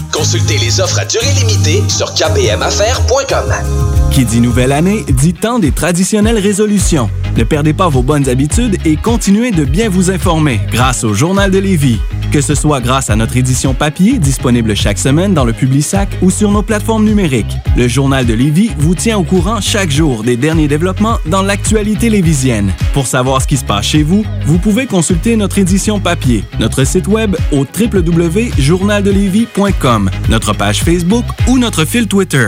Consultez les offres à durée limitée sur kpmaffaires.com. Qui dit nouvelle année dit temps des traditionnelles résolutions. Ne perdez pas vos bonnes habitudes et continuez de bien vous informer grâce au Journal de Lévis. Que ce soit grâce à notre édition papier disponible chaque semaine dans le Publisac ou sur nos plateformes numériques, le Journal de Lévis vous tient au courant chaque jour des derniers développements dans l'actualité lévisienne. Pour savoir ce qui se passe chez vous, vous pouvez consulter notre édition papier, notre site web au www.journaldelévis.com, notre page Facebook ou notre fil Twitter.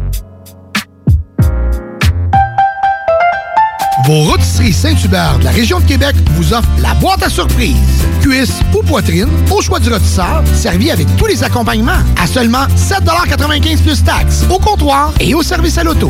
Vos rôtisseries Saint-Hubert de la région de Québec vous offrent la boîte à surprise. Cuisse ou poitrine, au choix du rôtisseur, servi avec tous les accompagnements à seulement 7,95 plus taxes, au comptoir et au service à l'auto.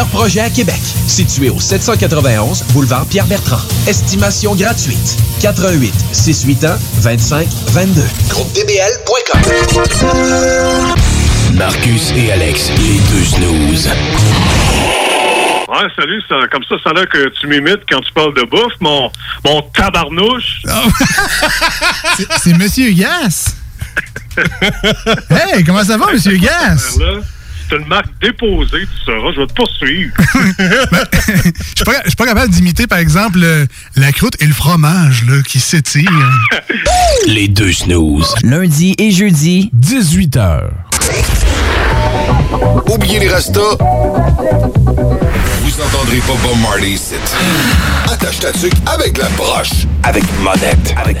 projets à Québec. Situé au 791 boulevard Pierre-Bertrand. Estimation gratuite. 88 681 25 22. GroupeDBL.com. Marcus et Alex, les deux snooze. Ouais, salut, ça, comme ça, ça a l'air que tu m'imites quand tu parles de bouffe, mon, mon tabarnouche. C'est- C'est Monsieur Gas. hey, comment ça va, Monsieur Gas? Là, C'est une marque déposée, tu sauras, je vais te poursuivre. Je suis pas, je suis pas capable d'imiter, par exemple, le- la croûte et le fromage là, qui s'étirent. Les deux snooze. Lundi et jeudi, 18h. Oubliez les restos. Vous entendrez pas Bob Marley ici. Attache ta tuque avec la broche. Avec monette. Avec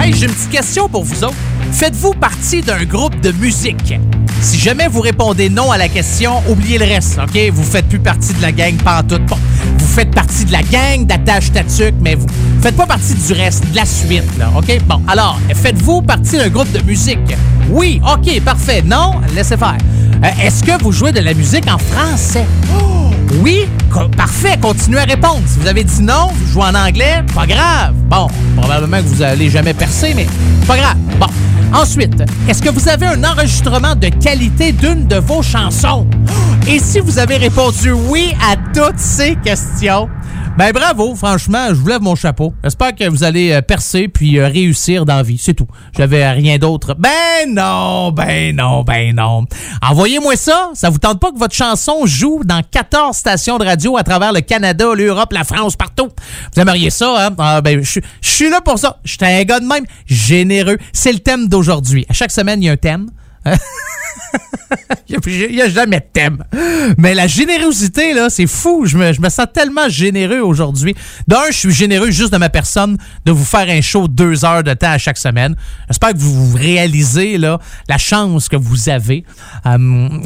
Hey, j'ai une petite question pour vous autres. Faites-vous partie d'un groupe de musique? Si jamais vous répondez non à la question, oubliez le reste, OK? Vous faites plus partie de la gang pantoute. Bon, vous faites partie de la gang d'attache tatuc, mais vous faites pas partie du reste, de la suite, là, OK? Bon, alors, faites-vous partie d'un groupe de musique? Oui, OK, parfait. Non, laissez faire. Euh, Est-ce que vous jouez de la musique en français? Oh, oui, parfait, continuez à répondre. Si vous avez dit non, vous jouez en anglais, pas grave. Bon, probablement que vous allez jamais percer, mais pas grave. Bon. Ensuite, est-ce que vous avez un enregistrement de qualité d'une de vos chansons? Et si vous avez répondu oui à toutes ces questions, ben bravo, franchement, je vous lève mon chapeau. J'espère que vous allez euh, percer puis euh, réussir dans la vie, c'est tout. J'avais rien d'autre. Ben non, ben non, ben non. Envoyez-moi ça, ça vous tente pas que votre chanson joue dans 14 stations de radio à travers le Canada, l'Europe, la France, partout? Vous aimeriez ça, hein? Ah, ben, je je suis là pour ça. J'étais un gars de même, généreux. C'est le thème d'aujourd'hui. À chaque semaine, il y a un thème. Il n'y a, jamais de thème. Mais la générosité, là, c'est fou. Je me, je sens tellement généreux aujourd'hui. D'un, je suis généreux juste de ma personne de vous faire un show deux heures de temps à chaque semaine. J'espère que vous réalisez la chance que vous avez. Hum.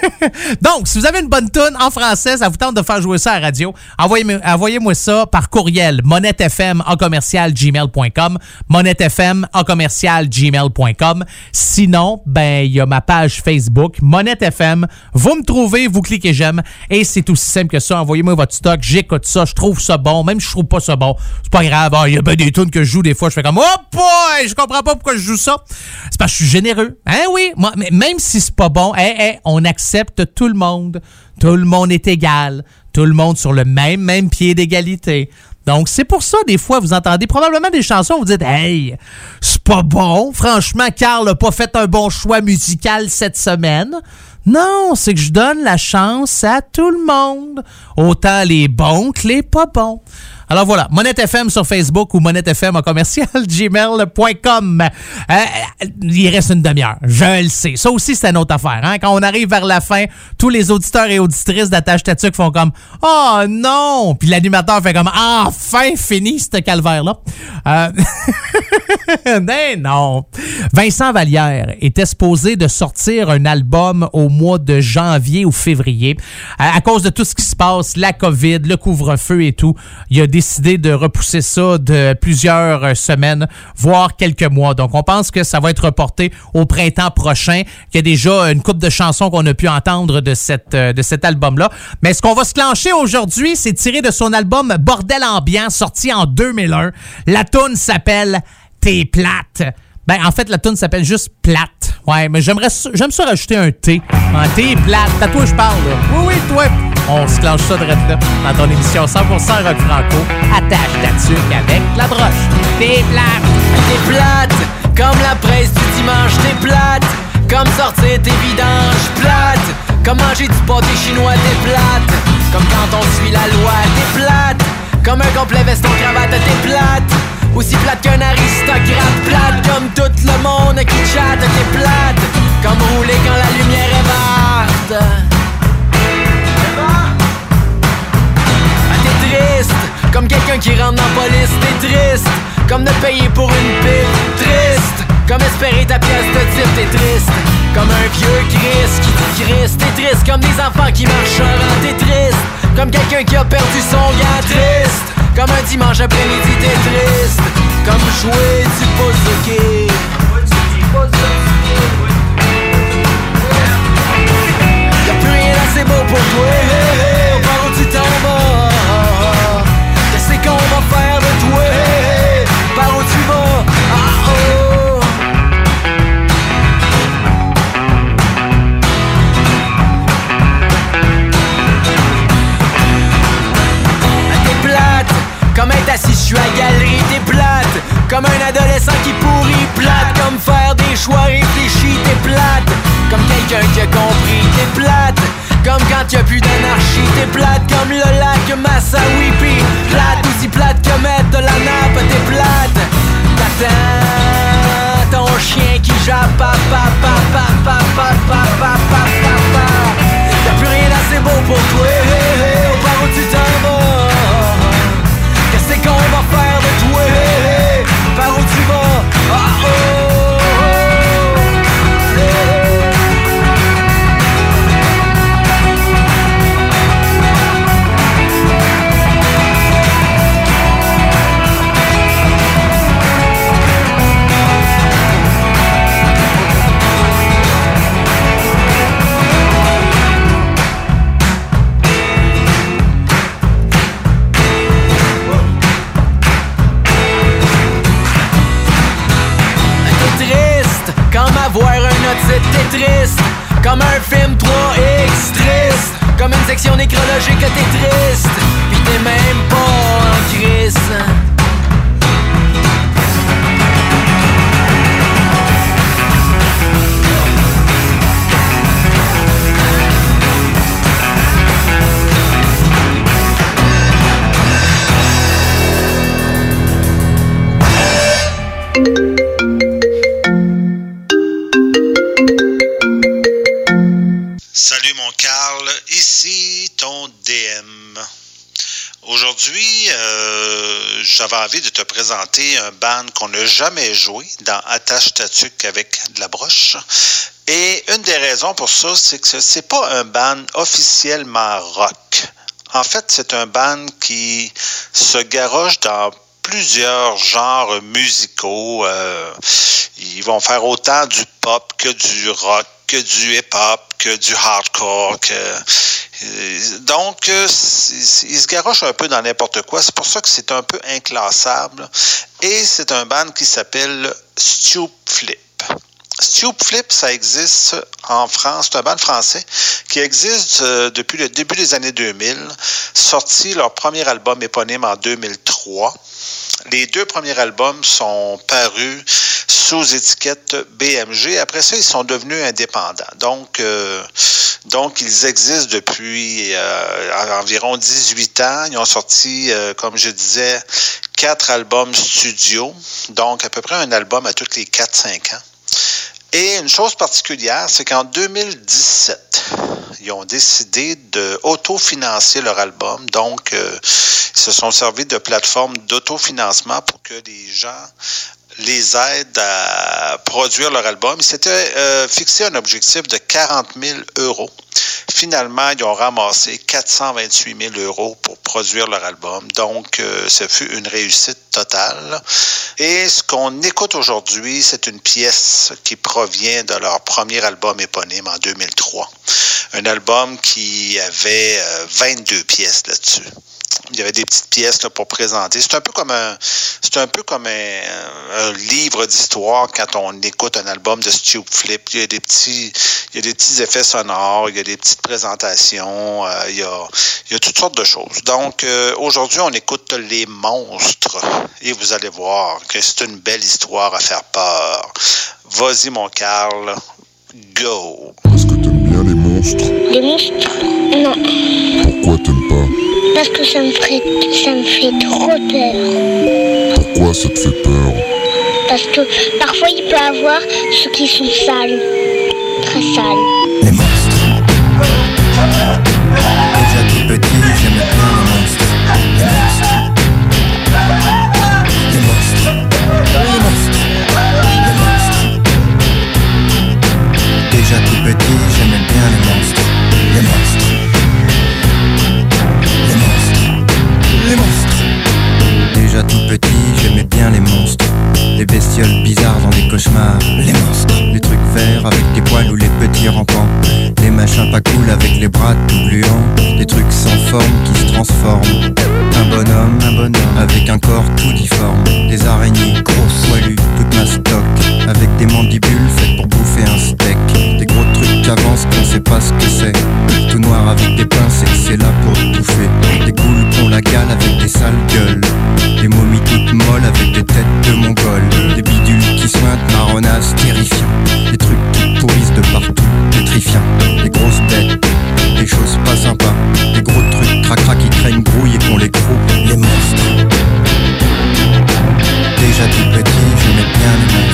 Donc, si vous avez une bonne tune en français, ça vous tente de faire jouer ça à la radio, envoyez-moi envoyez ça par courriel monettefm en commercial gmail.com monettefm en commercial gmail.com Sinon, ben, il y a ma page Facebook, Monette FM. Vous me trouvez, vous cliquez j'aime et c'est aussi simple que ça. Envoyez-moi votre stock, j'écoute ça, je trouve ça bon, même si je trouve pas ça bon. C'est pas grave, Ah, il y a bien des tunes que je joue des fois, je fais comme, oh boy, je comprends pas pourquoi je joue ça. C'est parce que je suis généreux. Hein, oui, moi, mais même si c'est pas bon, hein, hein, on accepte tout le monde. Tout le monde est égal. Tout le monde sur le même, même pied d'égalité. Donc, c'est pour ça, des fois, vous entendez probablement des chansons, vous dites, hey, c'est pas bon. Franchement, Carl a pas fait un bon choix musical cette semaine. Non, c'est que je donne la chance à tout le monde. Autant les bons que les pas bons. Alors voilà, Monette FM sur Facebook ou Monette FM en commercial gmail.com. Euh, il reste une demi-heure, je le sais. Ça aussi, c'est une autre affaire. Hein? Quand on arrive vers la fin, tous les auditeurs et auditrices d'Attache Tatuc font comme « Oh non! » Puis l'animateur fait comme « Enfin fini ce calvaire-là! Euh, Mais non! Vincent Vallière était supposé de sortir un album au mois de janvier ou février. À, à cause de tout ce qui se passe, la COVID, le couvre-feu et tout, il a décidé de repousser ça de plusieurs euh, semaines, voire quelques mois. Donc, on pense que ça va être reporté au printemps prochain. Il y a déjà une coupe de chansons qu'on a pu entendre de, cette, euh, de cet album-là. Mais ce qu'on va se clencher aujourd'hui, c'est tiré de son album Bordel ambiant, sorti en 2001. La tune s'appelle T'es plate. Ben, en fait, la tune s'appelle juste Plate. Ouais, mais j'aimerais j'aime ça rajouter un T. Un T'es plate. À toi, je parle, là. Oui, oui, toi. On se clenche ça de là dans ton émission 100% rock franco. Attache ta tuque avec la broche. T'es plate. T'es plate, comme la presse du dimanche, t'es plate. Comme sortir tes vidanges, plate. Comme manger du pâté chinois, t'es plate. Comme quand on suit la loi, t'es plate. Comme un complet veston cravate, t'es plate. Aussi plate qu'un aristocrate plate Comme tout le monde qui chatte t'es plate. Comme rouler quand la lumière est verte ah, T'es triste Comme quelqu'un qui rentre dans police T'es triste Comme ne payer pour une pipe Triste. Comme espérer ta pièce de type T'es triste. Comme un vieux Christ qui dit Christ T'es triste. Comme des enfants qui marchent en T'es triste Comme quelqu'un qui a perdu son gars Triste. Comme un dimanche après-midi, t'es triste. Comme jouer du bouzouki. Y'a plus rien assez beau pour toi. Comme un adolescent qui pourrit, plate, comme faire des choix réfléchis, t'es plate, comme quelqu'un qui a compris, t'es plate, comme quand y'a plus d'anarchie, t'es plate, comme le lac Massawi, pis plate, aussi plate que mettre de la nappe, t'es plate, t'attends ton chien qui jappe, pa pa pa pa pa pa pa pa pa pa plus rien d'assez beau pour toi, section nécrologique que t'es triste. Pis t'es même pas de te présenter un band qu'on n'a jamais joué dans Attache Tatuc avec de la broche. Et une des raisons pour ça, c'est que c'est pas un band officiellement rock. En fait, c'est un band qui se garoche dans plusieurs genres musicaux. Euh, ils vont faire autant du pop que du rock, que du hip-hop, que du hardcore. Que, donc, euh, ils se garochent un peu dans n'importe quoi. C'est pour ça que c'est un peu inclassable. Et c'est un band qui s'appelle. Stoop Flip, ça existe en France. C'est un band français qui existe euh, depuis le début des années 2000. Sorti leur premier album éponyme en 2003. Les deux premiers albums sont parus sous étiquette BMG. Après ça, ils sont devenus indépendants. Donc, euh, ils existent depuis euh, environ 18 ans. Ils ont sorti, euh, comme je disais, quatre albums studio. Donc, à peu près un album à toutes les 4-5 ans. Et une chose particulière, c'est qu'en 2017, ils ont décidé de autofinancer leur album. Donc, ils se sont servis de plateformes d'autofinancement pour que les gens les aident à produire leur album. Ils s'étaient euh, fixé un objectif de 40 000 euros. Finalement, ils ont ramassé 428 000 euros pour produire leur album. Donc, euh, ce fut une réussite totale. Et ce qu'on écoute aujourd'hui, c'est une pièce qui provient de leur premier album éponyme en 2003. Un album qui avait euh, 22 pièces là-dessus. Il y avait des petites pièces là, pour présenter. C'est un peu comme un, c'est un peu comme un, un livre d'histoire quand on écoute un album de Stu Flip. Il y a des petits, il y a des petits effets sonores, il y a des petites présentations, euh, il, y a, il y a toutes sortes de choses. Donc euh, aujourd'hui, on écoute les monstres et vous allez voir que c'est une belle histoire à faire peur. Vas-y mon Carl, go. Bien les monstres? Les monstres? Non. Pourquoi t'aimes Parce que ça me, ferait, ça me fait trop peur. Pourquoi ça te fait peur Parce que parfois il peut y avoir ceux qui sont sales. Très sales. Tout petit, j'aimais bien les monstres. Les bestioles bizarres dans des cauchemars. Les monstres. Les trucs verts avec des poils ou les petits rampants. Les machins pas cool avec les bras tout gluants. Des trucs sans forme qui se transforment. Un bonhomme, un bonhomme avec un corps tout difforme. Des araignées grosses, poilues, toute ma stock. Avec des mandibules faites pour bouffer un steak. Avancent qu'on sait pas ce que c'est. Tout noir avec des pinces et c'est là pour te bouffer. Des coules qu'on la gale avec des sales gueules. Des momies toutes molles avec des têtes de mongols. Des bidules qui sointent marronnasses terrifiants. Des trucs qui pourrissent de partout, pétrifiants. Des grosses bêtes, des choses pas sympas. Des gros trucs cracra qui craignent grouille et qu'on les croupe. Les monstres. Déjà tout petit, j'aimais bien les monstres.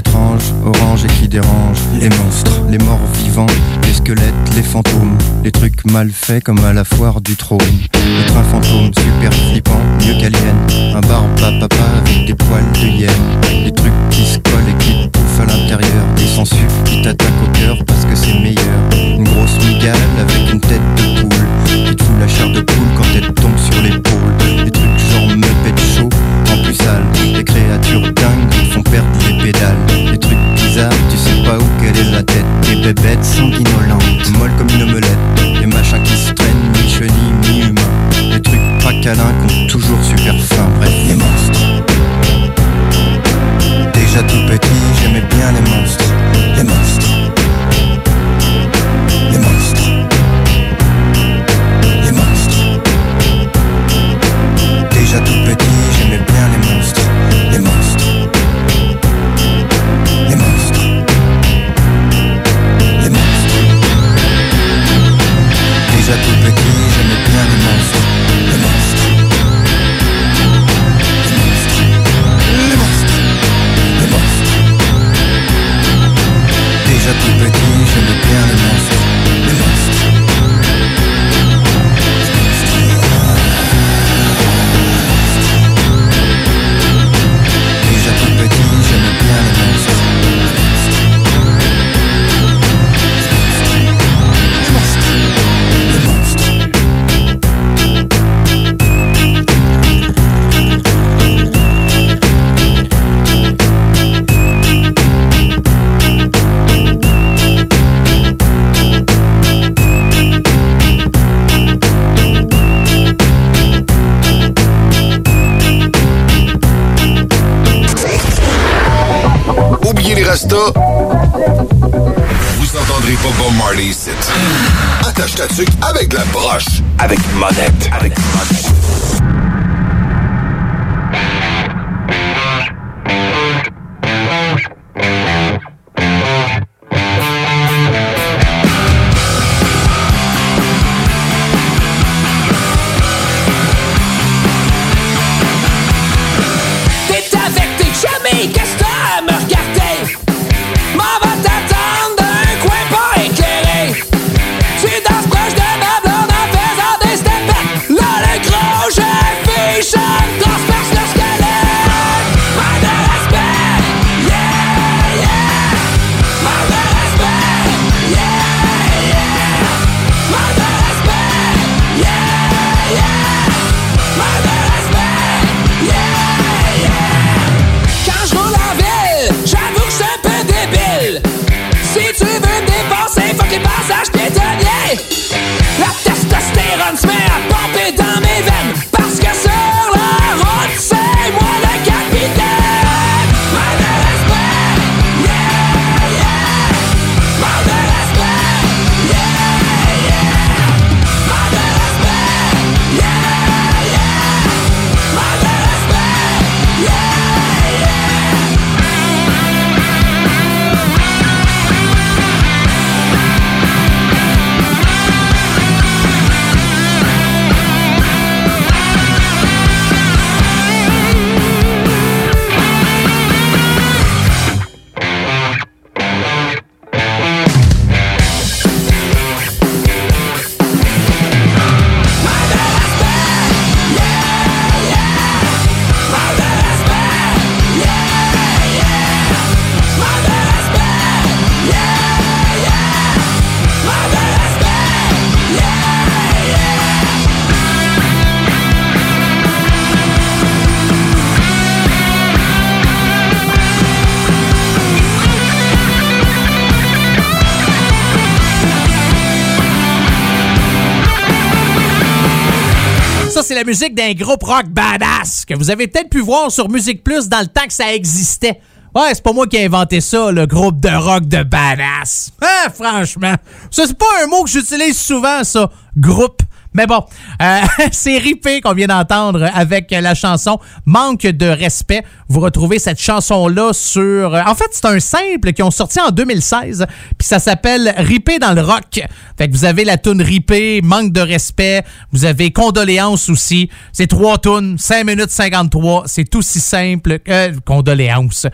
Les étranges, orange et qui dérangent. Les monstres, les morts vivants, les squelettes, les fantômes. Les trucs mal faits comme à la foire du trône. Le train fantôme, super flippant, mieux qu'Alien. Un barbe à papa avec des poils de hyène. Des trucs qui se collent et qui bouffent à l'intérieur. Des sangsues qui t'attaquent au cœur parce que c'est meilleur. Une grosse migale avec une tête de poule. Qui te fout la chair de poule quand elle tombe sur l'épaule. Des trucs genre Muppet chaud, en plus sale. Des créatures Des bébêtes sanguinolentes, molles comme une omelette. Des machins qui se traînent, mi-chenilles, mi-humains. Des trucs pas câlins qui ont toujours super faim. Bref, les monstres. Déjà tout petit, j'aimais bien les monstres. Les monstres. Avec une musique d'un groupe rock badass que vous avez peut-être pu voir sur Musique Plus dans le temps que ça existait. Ouais, c'est pas moi qui ai inventé ça, le groupe de rock de badass. Ah, franchement, ça c'est pas un mot que j'utilise souvent, ça, groupe. Mais bon, euh, c'est Ripé qu'on vient d'entendre avec la chanson Manque de respect. Vous retrouvez cette chanson-là sur... En fait, c'est un simple qui ont sorti en 2016, puis ça s'appelle Ripé dans le rock. Fait que vous avez la tune Ripé, Manque de respect, vous avez Condoléances aussi. C'est trois tunes, 5 minutes 53, c'est aussi simple que... condoléances.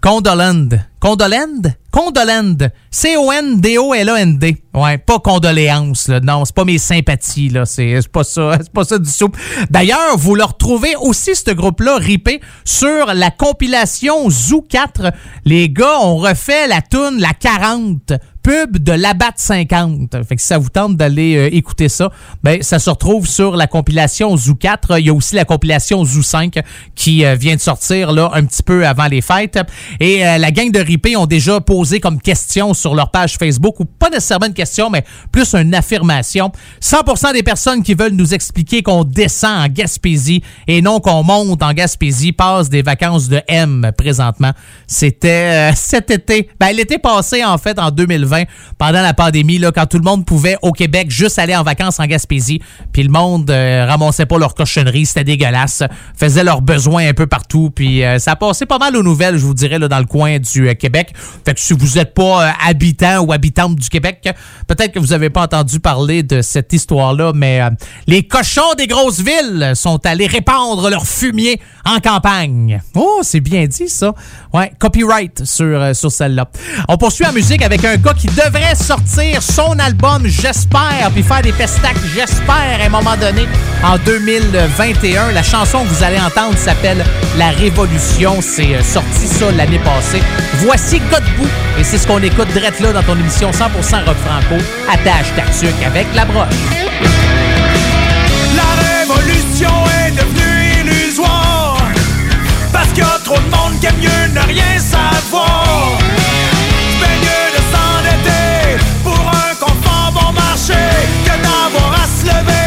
Condolend. Condolend? Condolend. C-O-N-D-O-L-A-N-D. Ouais, pas condoléances, là. Non, c'est pas mes sympathies, là. C'est c'est pas ça. C'est pas ça du tout. D'ailleurs, vous le retrouvez aussi, ce groupe-là, ripé, sur la compilation Zoo 4. Les gars ont refait la tune La 40 pub de Labat 50. Fait que si ça vous tente d'aller euh, écouter ça, ben ça se retrouve sur la compilation Zoo 4. Il y a aussi la compilation Zoo 5 qui euh, vient de sortir là un petit peu avant les fêtes. Et euh, la gang de Ripé ont déjà posé comme question sur leur page Facebook, ou pas nécessairement une question, mais plus une affirmation. 100% des personnes qui veulent nous expliquer qu'on descend en Gaspésie et non qu'on monte en Gaspésie passent des vacances de M présentement. C'était cet été, ben l'été passé en fait en 2020 pendant la pandémie, là, quand tout le monde pouvait au Québec juste aller en vacances en Gaspésie, puis le monde euh, ramassait pas leur cochonnerie, c'était dégueulasse, faisait leurs besoins un peu partout, puis euh, ça passait pas mal aux nouvelles, je vous dirais, là, dans le coin du euh, Québec. Fait que si vous n'êtes pas habitant ou habitante du Québec, peut-être que vous avez pas entendu parler de cette histoire-là, mais les cochons des grosses villes sont allés répandre leur fumier en campagne. Oh, c'est bien dit, ça. Ouais, copyright sur, sur celle-là. On poursuit la musique avec un gars qui devrait sortir son album, j'espère, puis faire des pestacs, j'espère, à un moment donné, en 2021. La chanson que vous allez entendre s'appelle La Révolution. C'est euh, sorti ça l'année passée. Voici Godbout, et c'est ce qu'on écoute direct là dans ton émission 100% Rock Franco, attache ta avec la broche. La révolution est devenue illusoire Parce qu'il y a trop de monde qui aime mieux ne rien savoir d'avoir à se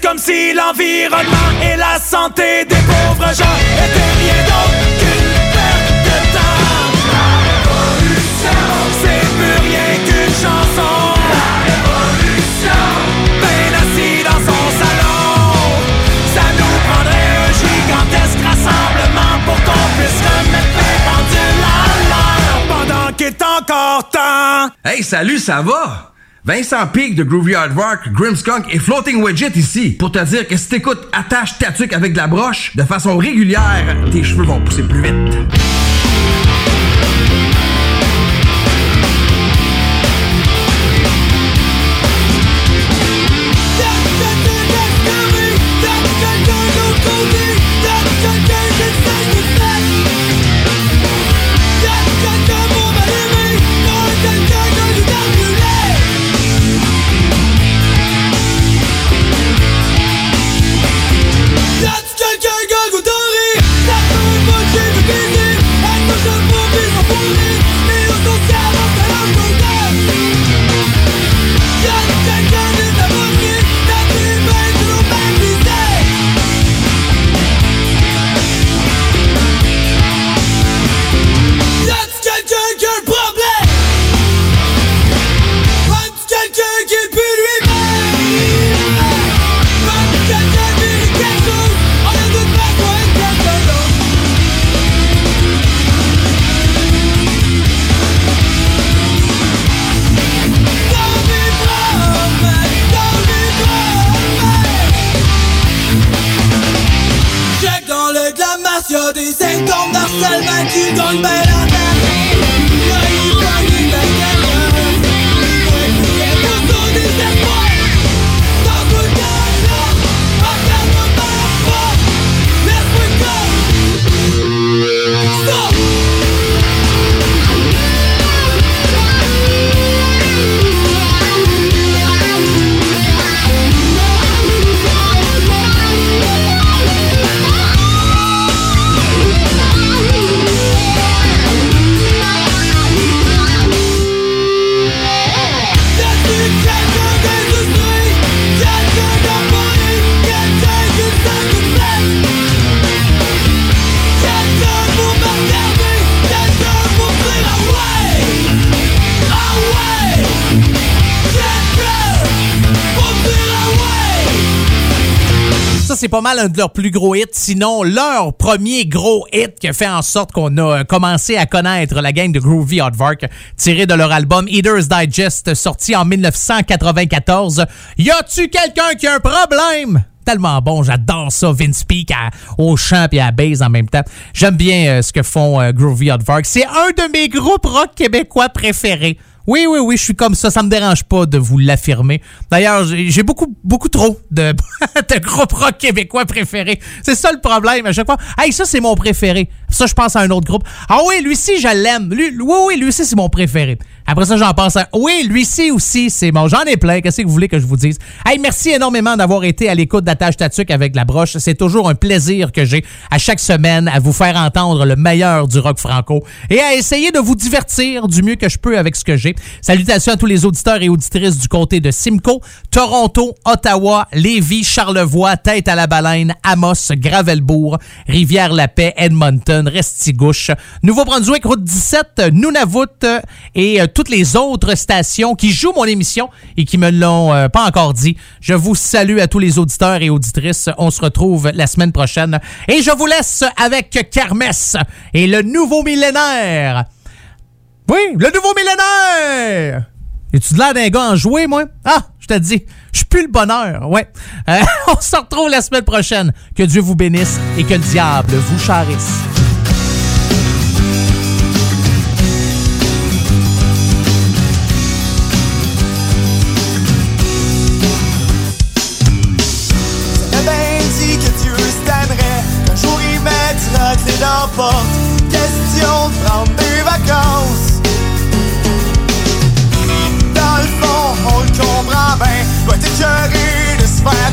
comme si l'environnement et la santé des pauvres gens étaient rien d'autre qu'une perte de temps. C'est plus rien qu'une chanson. Ben assis dans son salon. Ça nous prendrait un gigantesque rassemblement Pour qu'on puisse remettre les pendules à l'heure. Pendant qu'il est encore temps. Hey, salut, ça va? Vincent Peak de Groovy Hardwork, Grimskunk et Floating Widget ici pour te dire que si t'écoutes Attache ta tuque avec de la broche de façon régulière, tes cheveux vont pousser plus vite. Pas mal un de leurs plus gros hits. Sinon, leur premier gros hit qui a fait en sorte qu'on a commencé à connaître la gang de Groovy Aardvark, tiré de leur album Eater's Digest, sorti en 1994. Y a-tu quelqu'un qui a un problème? Tellement bon, j'adore ça, Vince Peak au chant et à la bass en même temps. J'aime bien euh, ce que font euh, Groovy Aardvark. C'est un de mes groupes rock québécois préférés. Oui, oui, oui, je suis comme ça. Ça me dérange pas de vous l'affirmer. D'ailleurs, j'ai beaucoup, beaucoup trop de, de groupes rock québécois préférés. C'est ça le problème à chaque fois. Hey, ça, c'est mon préféré. Ça, je pense à un autre groupe. Ah oui, lui-ci, je l'aime. Lui, oui, oui, lui-ci, c'est mon préféré. Après ça, j'en pense à... Oui, lui-ci aussi, c'est bon. J'en ai plein. Qu'est-ce que vous voulez que je vous dise? Hey, merci énormément d'avoir été à l'écoute d'Attache Tatuc avec la broche. C'est toujours un plaisir que j'ai à chaque semaine à vous faire entendre le meilleur du rock franco et à essayer de vous divertir du mieux que je peux avec ce que j'ai. Salutations à tous les auditeurs et auditrices du côté de Simcoe, Toronto, Ottawa, Lévis, Charlevoix, Tête à la Baleine, Amos, Gravelbourg, Rivière-la-Paix, Edmonton, Restigouche, Nouveau-Brunswick, Route 17, Nunavut et euh, toutes les autres stations qui jouent mon émission et qui me l'ont euh, pas encore dit. Je vous salue à tous les auditeurs et auditrices. On se retrouve la semaine prochaine et je vous laisse avec Kermesse et le nouveau millénaire. Oui, le nouveau millénaire! Es-tu de l'air d'un gars en jouer, moi? Ah, je te dis, je pue le bonheur, ouais. Euh, on se retrouve la semaine prochaine. Que Dieu vous bénisse et que le diable vous charisse. Porte. Question de prendre des vacances. Dans le fond, on le comprend bien. Doit être écœuré de se faire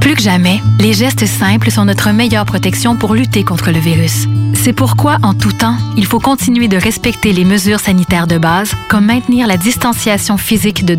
Plus que jamais, les gestes simples sont notre meilleure protection pour lutter contre le virus. C'est pourquoi, en tout temps, il faut continuer de respecter les mesures sanitaires de base, comme maintenir la distanciation physique de